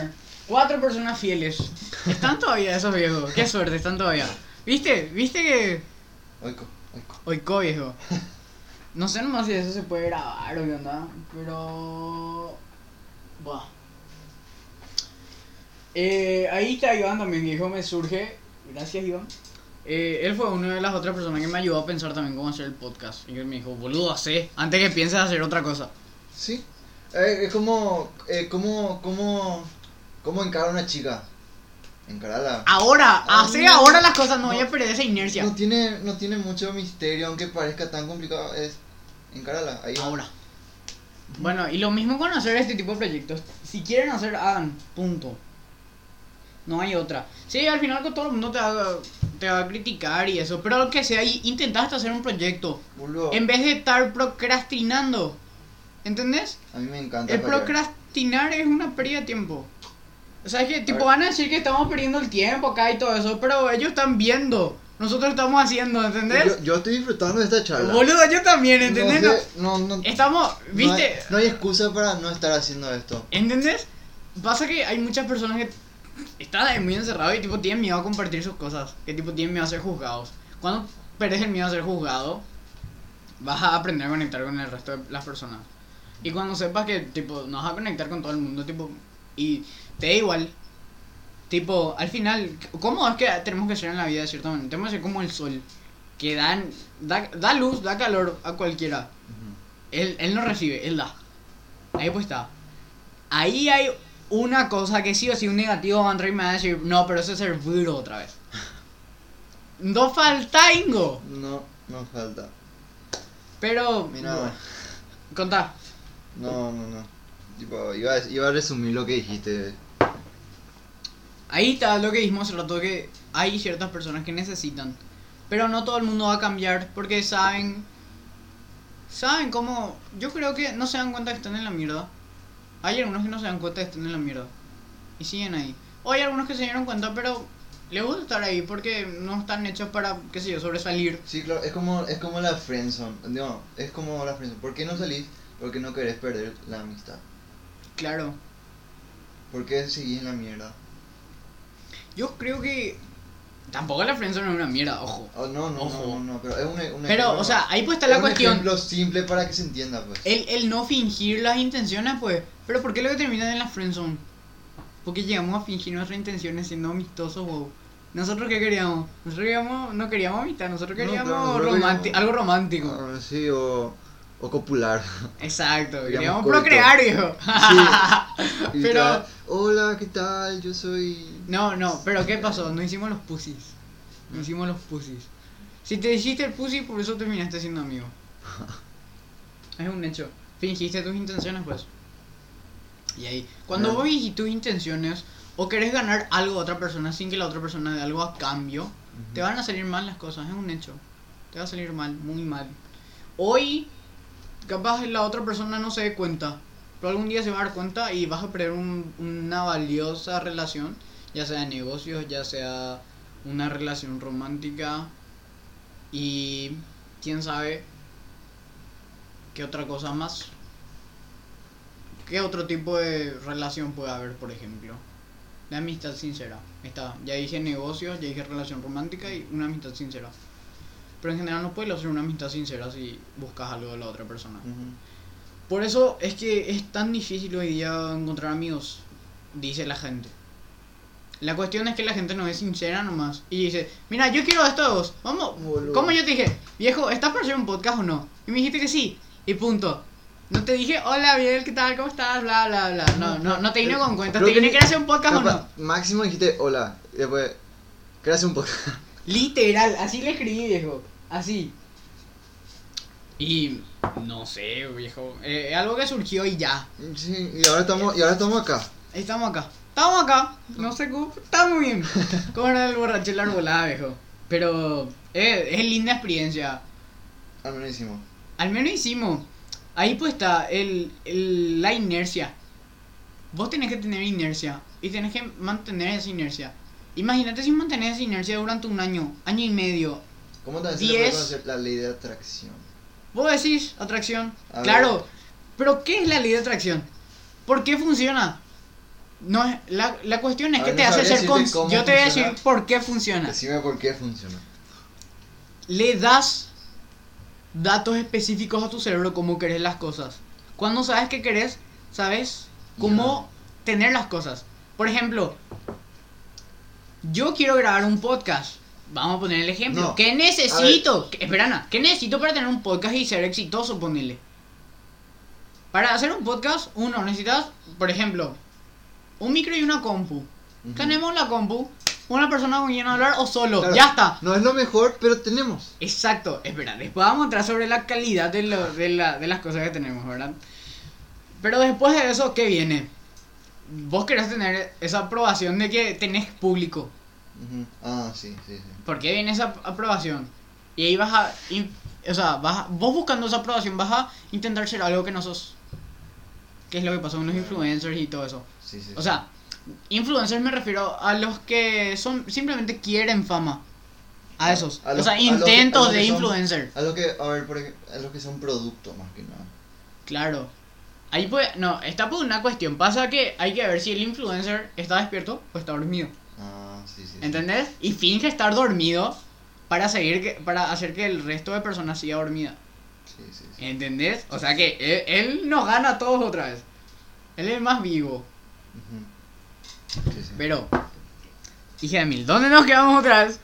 cuatro personas fieles. Están todavía esos viejos. Qué suerte, están todavía. ¿Viste? ¿Viste que... Oico, oico. Oico, viejo. No sé nomás si eso se puede grabar o qué onda, pero... Buah. Eh, ahí está Iván también, dijo, me surge... Gracias, Iván. Eh, él fue una de las otras personas que me ayudó a pensar también cómo hacer el podcast. Y él me dijo, boludo, hacé, antes que pienses hacer otra cosa. Sí. Eh, es como. Eh, como. Como. Como encarar a una chica. Encararla. Ahora, Ah, hace no, ahora las cosas, no, no. voy a perder esa inercia. No tiene, no tiene mucho misterio, aunque parezca tan complicado. Es. Encararla. Ahí va. Ahora. Bueno, y lo mismo con hacer este tipo de proyectos. Si quieren hacer, hagan. Punto. No hay otra. Sí, al final todo el mundo te va, te va a criticar y eso. Pero lo que sea, intentaste hacer un proyecto. Boludo. En vez de estar procrastinando. ¿Entendés? A mí me encanta. El fallar. procrastinar es una pérdida de tiempo. O sea, es que tipo van a decir que estamos perdiendo el tiempo acá y todo eso. Pero ellos están viendo. Nosotros estamos haciendo, ¿entendés? Yo, yo estoy disfrutando de esta charla. Boludo, yo también, ¿entendés? No, No- sé, no, no, Estamos, no ¿viste? hay, no hay excusa para no estar haciendo esto. ¿Entendés? Pasa que hay muchas personas que están ahí muy encerrados y tipo tienen miedo a compartir sus cosas. Que tipo tienen miedo a ser juzgados. Cuando perdes el miedo a ser juzgado, vas a aprender a conectar con el resto de las personas. Y cuando sepas que tipo no vas a conectar con todo el mundo, tipo, y te da igual. Tipo, al final, ¿cómo es que tenemos que ser en la vida de cierta manera? Tenemos que ser como el sol. Que dan, da, da luz, da calor a cualquiera. Él, él no recibe, él da. Ahí pues está. Ahí hay una cosa que sí o sí un negativo Android me va a decir, no, pero eso es ser duro otra vez. [LAUGHS] No falta Ingo. No, no falta. Pero. Mira, Contá. no, no, no. Tipo, iba a, iba a resumir lo que dijiste. Ahí está lo que dijimos hace rato que hay ciertas personas que necesitan. Pero no todo el mundo va a cambiar porque saben. Saben cómo. Yo creo que no se dan cuenta que están en la mierda. Hay algunos que no se dan cuenta que están en la mierda. Y siguen ahí. O hay algunos que se dieron cuenta, pero les gusta estar ahí porque no están hechos para, qué sé yo, sobresalir. Sí, claro, es como, es como la friendzone. No, es como la friendzone. ¿Por qué no salís? Porque no querés perder la amistad. Claro. ¿Por qué seguís en la mierda? Yo creo que. Tampoco la friendzone es una mierda, ojo. Oh, no, no, Ojo. no, no, no, pero es un, un Pero, o sea, ahí pues está es la un cuestión. ejemplo simple para que se entienda, pues. El, el no fingir las intenciones, pues. Pero ¿por qué lo que terminan en la friendzone? Porque llegamos a fingir nuestras intenciones siendo amistosos, wow. ¿Nosotros qué queríamos? Nosotros queríamos, no queríamos amistad, nosotros No, queríamos nosotros algo romántico. Ah, sí, o, O copular. Exacto, Queríamos queríamos procrear, viejo. [LAUGHS] Y pero, Hola, ¿qué tal? Yo soy. No, no, pero ¿qué pasó? No hicimos los pussies. No hicimos los pussies. Si te hiciste el pussy, por eso terminaste siendo amigo. [LAUGHS] Es un hecho. Fingiste tus intenciones, pues. Y ahí, cuando vos fingís tus intenciones o querés ganar algo a otra persona sin que la otra persona dé algo a cambio, te van a salir mal las cosas, es un hecho. Te va a salir mal, muy mal. Hoy, capaz la otra persona no se dé cuenta, pero algún día se va a dar cuenta y vas a perder un- una valiosa relación, ya sea de negocios, ya sea una relación romántica y quién sabe qué otra cosa más. ¿Qué otro tipo de relación puede haber, por ejemplo? La amistad sincera. Está. Ya dije negocios, ya dije relación romántica y una amistad sincera. Pero en general no puedes hacer una amistad sincera si buscas algo de la otra persona. Por eso es que es tan difícil hoy día encontrar amigos, dice la gente. La cuestión es que la gente no es sincera nomás. Y dice, mira, yo quiero esto de vos. Vamos. Boludo. ¿Cómo yo te dije? Viejo, ¿estás para hacer un podcast o no? Y me dijiste que sí. Y punto. No te dije, hola, Biel, ¿qué tal? ¿Cómo estás? Bla, bla, bla. No, no, no te vine con cuentas. Te vine, ¿quieres hacer un podcast o no? Máximo dijiste hola. Y después. ¿Querés hacer un podcast? [LAUGHS] Literal, así le escribí, viejo. Así. Y no sé, viejo. Eh, algo que surgió y ya. Sí, y ahora estamos, y ahora estamos acá. Ahí Estamos acá. Estamos acá. No sé cómo. Está muy bien. Como era el borracho en la arbolada, viejo. Pero eh, es linda experiencia. Al menos hicimos. Al menos hicimos. Ahí pues está el, el- la inercia. Vos tenés que tener inercia. Y tenés que mantener esa inercia. Imagínate si mantenés esa inercia durante un año, año y medio. ¿Cómo puede Diez. la ley de atracción? Vos decís atracción. A claro. ver. Pero ¿qué es la ley de atracción? ¿Por qué funciona? No es, la, la cuestión es A que ver, te no hace ser cómo Yo te voy a decir por qué funciona. Decime por qué funciona. Le das datos específicos a tu cerebro cómo querés las cosas. Cuando sabes qué querés, sabes cómo tener las cosas. Por ejemplo, yo quiero grabar un podcast. Vamos a poner el ejemplo. No. ¿Qué necesito? ¿Qué- ¿qué necesito para tener un podcast y ser exitoso? Ponele. Para hacer un podcast, uno necesitas, por ejemplo, un micro y una compu. Tenemos la compu, una persona con quien hablar o solo. Claro, Ya está. No es lo mejor, pero tenemos. Exacto, espera, después vamos a entrar sobre la calidad de, lo- de, la- de las cosas que tenemos, ¿verdad? Pero después de eso, ¿qué viene? Vos querés tener esa aprobación de que tenés público. Ah, sí, sí, sí. ¿Por qué viene esa aprobación? Y ahí vas a... o sea, vas a- vos buscando esa aprobación vas a intentar ser algo que no sos. ¿Qué es lo que pasó con los influencers y todo eso? Sí, sí, O sea, influencers me refiero a los que son simplemente quieren fama. A esos. A o los- sea, los que- intentos los de son- influencer. A lo que, a ver, por ejemplo, a los que son productos más que nada. Claro. Ahí puede, no, está por una cuestión. Pasa que hay que ver si el influencer está despierto o está dormido. Ah, sí, sí. sí. ¿Entendés? Y finge estar dormido para seguir que, para hacer que el resto de personas siga dormida. Sí, sí, sí. ¿Entendés? O sea que él, él nos gana a todos otra vez. Él es más vivo. Ujú. Sí, sí. Pero, hija de mil, ¿dónde nos quedamos otra [LAUGHS] vez?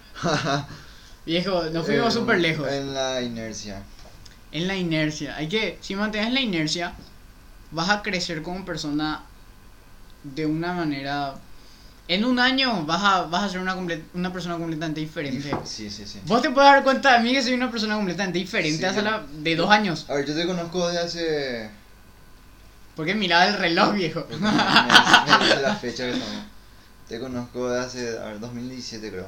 Viejo, nos fuimos Eh, súper lejos. En la inercia. En la inercia. Hay que, si mantienes la inercia, vas a crecer como persona de una manera. En un año vas a, vas a ser una, una persona completamente diferente. Sí, sí, sí. Vos te puedes dar cuenta de mí que soy una persona completamente diferente Sí, hace la de dos años. A ver, yo te conozco de hace. Porque miraba el reloj, viejo. me, me la fecha que estamos. Te conozco de hace. A ver, 2017 creo.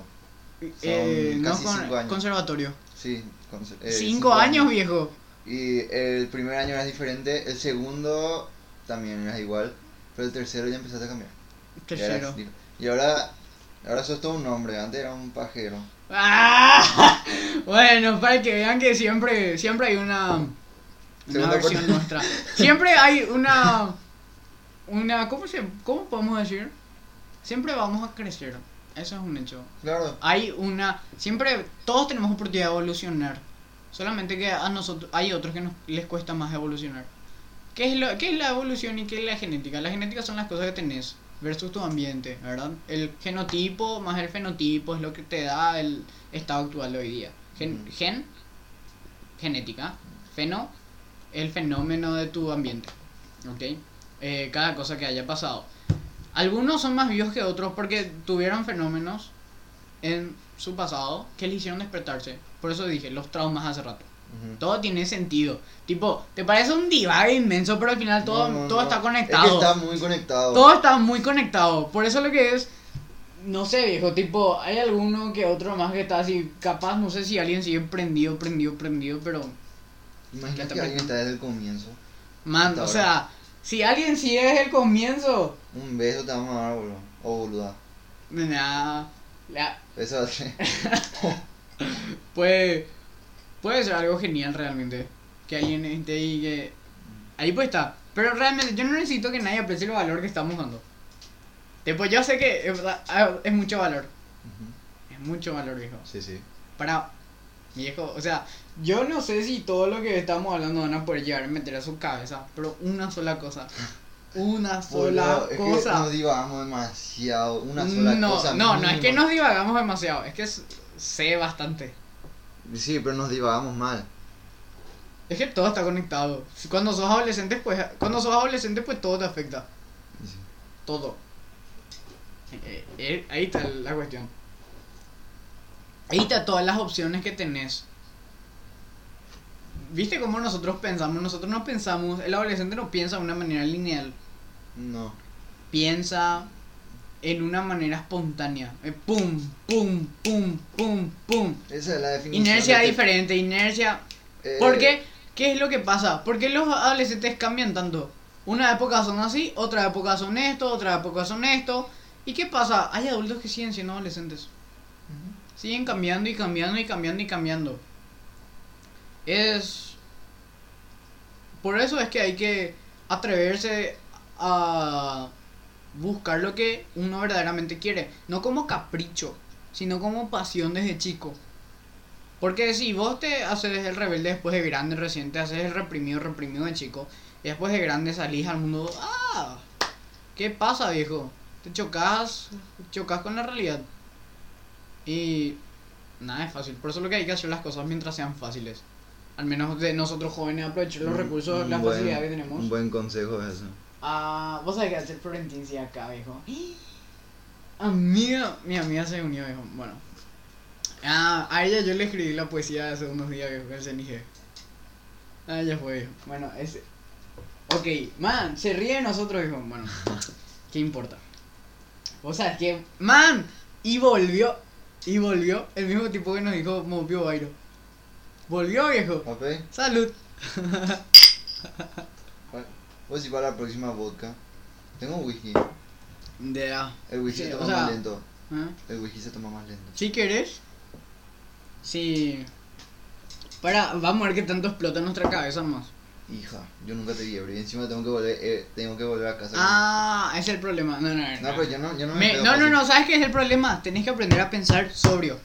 Eh, no casi con- cinco años. conservatorio. Sí, eh, cinco, años, viejo. Y el primer año eras diferente, el segundo también eras igual, pero el tercero ya empezaste a cambiar. Tercero. Y ahora, ahora sos todo un hombre, antes era un pajero. ¡Ah! [LAUGHS] Bueno, para que vean que siempre, siempre hay una, una versión nuestra. Siempre hay una, una, ¿cómo se, cómo podemos decir? Siempre vamos a crecer. Eso es un hecho. Claro. Hay una, siempre, todos tenemos oportunidad de evolucionar. Solamente que a nosotros, hay otros que nos, les cuesta más evolucionar. ¿Qué es, lo, ¿Qué es la evolución y qué es la genética? La genética son las cosas que tenés versus tu ambiente, ¿verdad? El genotipo más el fenotipo es lo que te da el estado actual de hoy día. Gen, Ujú. gen genética, feno, el fenómeno de tu ambiente. ¿Ok? Eh, cada cosa que haya pasado. Algunos son más vivos que otros porque tuvieron fenómenos en su pasado que le hicieron despertarse. Por eso dije, los traumas hace rato. Todo tiene sentido. Tipo, te parece un divague inmenso, pero al final todo, No, no, todo no. está Es conectado. que está muy conectado. Todo está muy conectado. Por eso lo que es. No sé, viejo. Tipo, hay alguno que otro más que está así. Capaz, no sé si alguien sigue prendido, prendido, prendido. Pero. Imagina Ya que alguien está desde el comienzo. Man, o ahora. sea. Si alguien sigue desde el comienzo. Un beso te vamos a dar, boludo. O boluda. Nah, la- Eso ser. [LAUGHS] puede. Puede ser algo genial realmente. Que alguien esté ahí que. Ahí pues está. Pero realmente yo no necesito que nadie aprecie el valor que estamos dando. Tipo, yo sé que es, ah, es mucho valor. Es mucho valor, viejo. Sí, sí. Para. Viejo, o sea, yo no sé si todo lo que estamos hablando van a poder llegar a meter a su cabeza, pero una sola cosa. Una sola Boludo, es que cosa. nos divagamos demasiado. Una sola no, cosa. no, no es que mínima. nos divagamos demasiado, es que sé bastante. Sí, pero nos divagamos mal. Es que todo está conectado. Cuando sos adolescente, pues cuando sos adolescente, pues todo te afecta. Sí. Todo. Eh, eh, ahí está la cuestión. Ahí está todas las opciones que tenés. ¿Viste cómo nosotros pensamos? Nosotros no pensamos, el adolescente no piensa de una manera lineal, No. piensa en una manera espontánea. Eh, pum, pum, pum, pum, pum. Esa es la definición. Inercia de diferente, inercia eh, ¿Por qué? ¿Qué es lo que pasa? ¿Por qué los adolescentes cambian tanto? Una época son así, otra época son esto, otra época son esto. ¿Y qué pasa? Hay adultos que siguen siendo adolescentes. Ujú. Siguen cambiando y cambiando y cambiando y cambiando. Es... Por eso es que hay que atreverse a buscar lo que uno verdaderamente quiere. No como capricho, sino como pasión desde chico. Porque si vos te haces el rebelde después de grande, recién te haces el reprimido, reprimido de chico, y después de grande salís al mundo, ¡ah! ¿Qué pasa, viejo? Te chocas, chocas con la realidad. Y nada es fácil. Por eso lo que hay que hacer las cosas mientras sean fáciles. Al menos de nosotros jóvenes aprovechar los Un- recursos, un la buen- que tenemos. Un buen consejo es eso. Ah, vos sabés que hacer Florencia acá, viejo. Amiga, mi amiga se unió, viejo. Bueno. Ah, a ella yo le escribí la poesía hace unos días, viejo, que se dije. Ah, ya fue, viejo. Bueno, ese. Ok, man, se ríe de nosotros, viejo. Bueno, [LAUGHS] ¿qué importa? Vos sabés que, man, y volvió, y volvió el mismo tipo que nos dijo Mopio Bairo. Volvió, viejo. ¿Ok? Salud. Pues si para la próxima vodka. Tengo whisky. De El whisky Sí, se o toma sea- más lento. ¿Ah? El whisky se toma más lento. Si querés. Sí. Para, vamos a ver qué tanto explota en nuestra cabeza más. Hija, yo nunca te vi ebrio y encima tengo que volver, eh, tengo que volver a casa. Ah, ese es el problema. No, no, no. No, pero yo no, yo no me, no, no, no, ¿sabes qué es el problema? Tenés que aprender a pensar sobrio.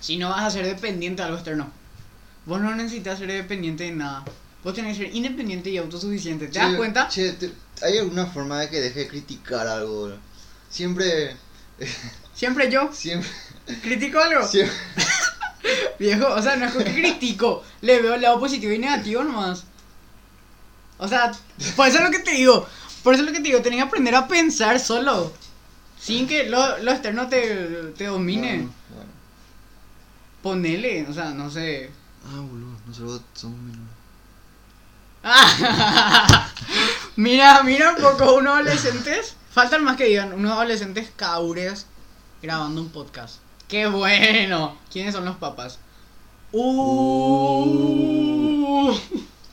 Si no vas a ser dependiente de algo externo. Vos no necesitas ser dependiente de nada. Vos tenés que ser independiente y autosuficiente. ¿Te das cuenta? Che, te- ¿hay alguna forma de que deje de criticar algo? Siempre, [LAUGHS] Siempre yo siempre, critico algo. siempre. [LAUGHS] Viejo, o sea, no es que critico, le veo el lado positivo y negativo nomás. O sea, por eso es lo que te digo, por eso es lo que te digo, tenés que aprender a pensar solo, sin que lo, lo externo te, te domine. Bueno, bueno. Ponele, o sea, no sé. Ah, boludo, nosotros somos menores. [LAUGHS] mira, mira un poco, unos adolescentes, faltan más que digan, unos adolescentes caures grabando un podcast. ¡Qué bueno! ¿Quiénes son los papás? Uh.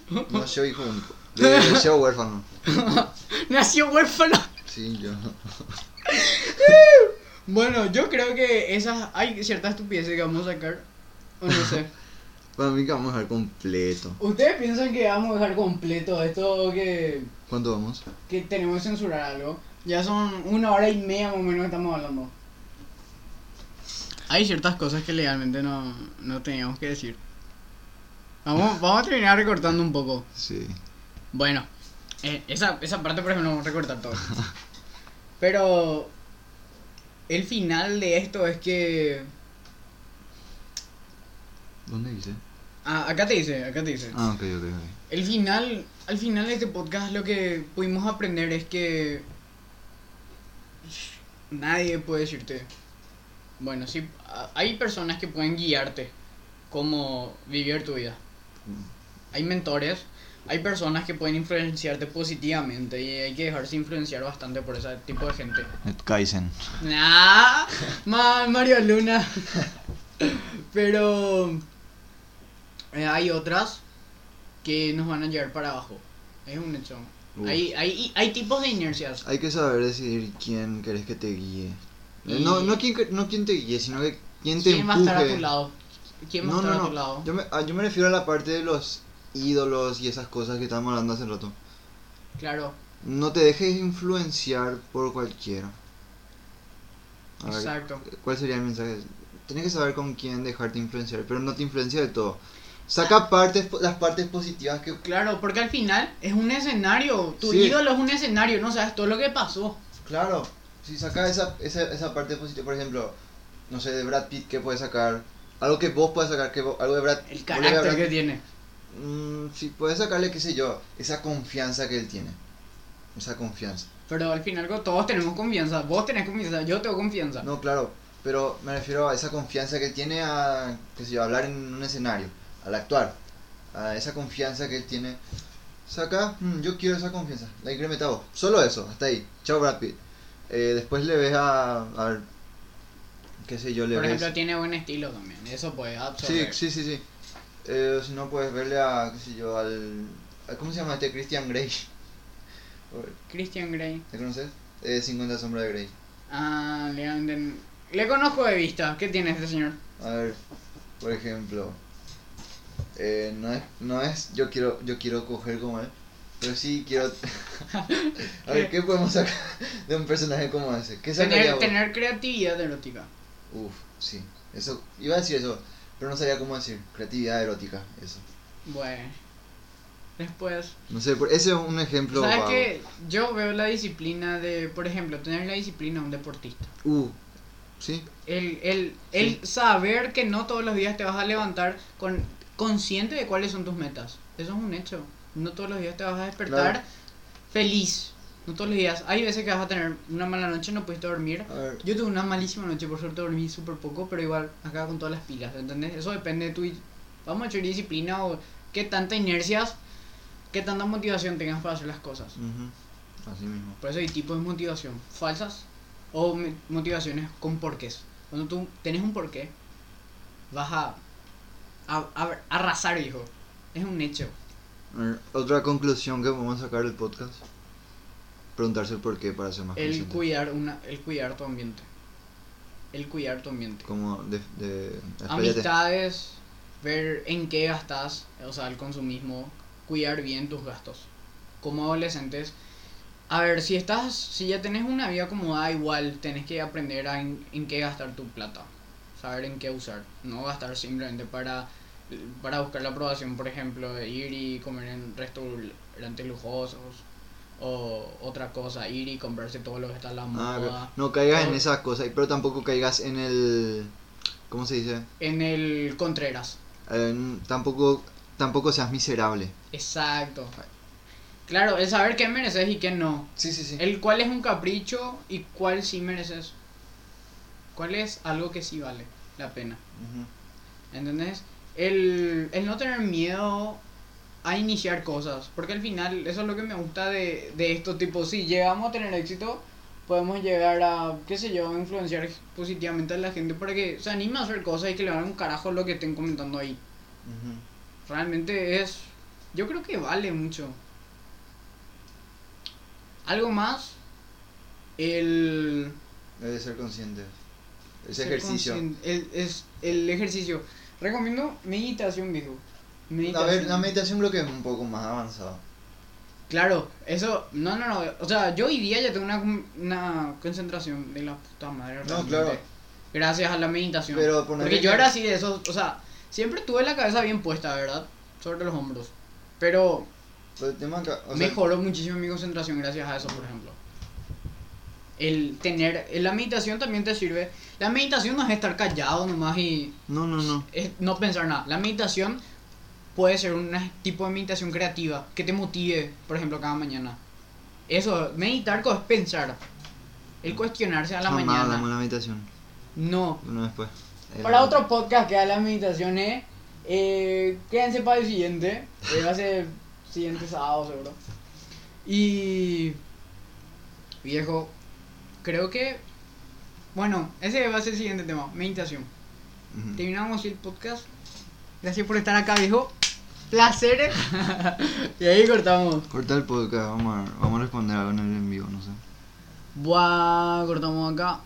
No, yo hijo único. Yo huérfano. [LAUGHS] Nació huérfano. Sí, yo. [LAUGHS] Bueno, yo creo que esas hay ciertas estupideces que vamos a sacar. O no sé. Para mí que vamos a dejar completo. ¿Ustedes piensan que vamos a dejar completo esto o que, ¿Cuánto vamos? que tenemos que censurar algo? Ya son una hora y media más o menos que estamos hablando. Hay ciertas cosas que legalmente no, no teníamos que decir. Vamos, [LAUGHS] vamos a terminar recortando un poco. Sí. Bueno, eh, esa, esa parte por ejemplo vamos a recortar todo. [LAUGHS] Pero el final de esto es que ¿Dónde dice? Ah, acá te dice, acá te dice. Ah, ok, ok, ok. El final, al final de este podcast lo que pudimos aprender es que nadie puede decirte, bueno, sí, hay personas que pueden guiarte cómo vivir tu vida. Hay mentores, hay personas que pueden influenciarte positivamente y hay que dejarse influenciar bastante por ese tipo de gente. Kaizen. Nah, ma- Mario Luna. [LAUGHS] Pero eh, hay otras que nos van a llevar para abajo. Es un hecho. Uf. Hay, hay, hay tipos de inercias. Hay que saber decidir quién querés que te guíe. Eh, Y- No, no, quién, no quién te guíe, sino que quién te ¿Quién va a estar a tu lado? ¿Quién va a estar no, a tu lado? Yo me, ah, yo me refiero a la parte de los ídolos y esas cosas que estábamos hablando hace rato. Claro, No te dejes influenciar por cualquiera. A ver, exacto. ¿Cuál sería el mensaje? Tienes que saber con quién dejarte influenciar, pero no te influencia del todo. Saca partes, las partes positivas que... Claro, porque al final es un escenario. Tu Sí. ídolo es un escenario, no sabes todo lo que pasó. Claro, si saca esa, esa, esa parte positiva, por ejemplo, no sé, de Brad Pitt, ¿qué puedes sacar? Algo que vos puedes sacar, que vos- algo de Brad El carácter Brad que Pitt, tiene. mm, sí, puedes sacarle, qué sé yo, esa confianza que él tiene. Esa confianza. Pero al final todos tenemos confianza. Vos tenés confianza, yo tengo confianza. No, claro, pero me refiero a esa confianza que él tiene a, qué sé yo, hablar en un escenario, al actuar. A esa confianza que él tiene. Saca, mm, yo quiero esa confianza, la incrementa vos. Solo eso, hasta ahí. Chao Brad Pitt. Eh, después le ves a, a ver, qué sé yo, le Por ves... ejemplo, tiene buen estilo también. Eso puede Sí, absorber. sí, sí, sí. Eh, si no, puedes verle a, qué sé yo, al... a- ¿Cómo se llama este? Christian Grey. [LAUGHS] Christian Grey. ¿Le conoces? Eh, 50 sombras de Grey. Ah, le, le conozco de vista. ¿Qué tiene este señor? A ver, por ejemplo, eh, no es, no es, yo quiero, yo quiero coger como él, pero sí quiero. [LAUGHS] a ver, ¿qué podemos sacar de un personaje como ese? ¿Qué Tener, tener creatividad erótica. Uf, sí, eso, iba a decir eso, pero no sabía cómo decir, creatividad erótica, eso. Bueno. Después. No sé, ese es un ejemplo. ¿Sabes qué? Yo veo la disciplina de, por ejemplo, tener la disciplina de un deportista. Uh, sí, El, el, el saber que no todos los días te vas a levantar con consciente de cuáles son tus metas. Eso es un hecho. No todos los días te vas a despertar Claro. feliz. No todos los días. Hay veces que vas a tener una mala noche, no pudiste dormir. Yo tuve una malísima noche, por suerte dormí súper poco, pero igual acá con todas las pilas, ¿entendés? Eso depende de tu, vamos a decir, disciplina o qué tanta inercias, qué tanta motivación tengas para hacer las cosas. ujú, así mismo. Por eso hay tipos de motivación, falsas o motivaciones con porqués. Cuando tú tenés un porqué, vas a, a, a arrasar, hijo. Es un hecho. A otra conclusión que podemos sacar del podcast. Preguntarse el por qué para ser más El consciente. cuidar, una, el cuidar tu ambiente. El cuidar tu ambiente. Como de... de. Amistades, ver en qué gastas, o sea, el consumismo, cuidar bien tus gastos. Como adolescentes, a ver, si estás, si ya tenés una vida acomodada, igual tenés que aprender a en, en qué gastar tu plata, saber en qué usar, no gastar simplemente para, para buscar la aprobación, por ejemplo, de ir y comer en restaurantes lujosos. O otra cosa, ir y comprarse todo lo que está a la Ah, moda. pero no caigas en esas cosas, pero tampoco caigas en el... ¿Cómo se dice? En el Contreras. En- tampoco, tampoco seas miserable. Exacto. Claro, el saber qué mereces y qué no. Sí, sí, sí. El cuál es un capricho y cuál sí mereces. Cuál es algo que sí vale la pena. ¿Entendés? El, el no tener miedo a iniciar cosas. Porque al final, eso es lo que me gusta de, de esto. Tipo, si llegamos a tener éxito, podemos llegar a, qué sé yo, influenciar positivamente a la gente para que se anime a hacer cosas y que le hagan un carajo lo que estén comentando ahí. Realmente es. Yo creo que vale mucho. Algo más. El. Debe ser consciente. Ese ejercicio. El, es el ejercicio. Recomiendo meditación, viejo. A Meditación. ver, la meditación creo que es un poco más avanzado. Claro, eso. No, no, no. O sea, yo hoy día ya tengo una, una concentración de la puta madre. No, claro. Gracias a la meditación. Pero ponerle Porque yo era así de esos. O sea, siempre tuve la cabeza bien puesta, ¿verdad? Sobre los hombros. Pero Pero el tema acá, o sea, mejoró muchísimo mi concentración gracias a eso, por ejemplo. El tener, la meditación también te sirve. La meditación no es estar callado nomás y No, no, no. es no pensar nada. La meditación puede ser un tipo de meditación creativa que te motive, por ejemplo, cada mañana. Eso, meditar es pensar. El cuestionarse a la Jamás mañana. hablamos de la meditación. No. Uno después. Eh, Para otro podcast que da las meditaciones, eh, quédense para el siguiente. [LAUGHS] eh, va a ser siguiente sábado, seguro. Y. Viejo, creo que. Bueno, ese va a ser el siguiente tema: meditación. Terminamos el podcast. Gracias por estar acá, viejo. Placer. [LAUGHS] y ahí cortamos. Corta el podcast, vamos a, vamos a responder algo en el en vivo, no sé. Buah, cortamos acá.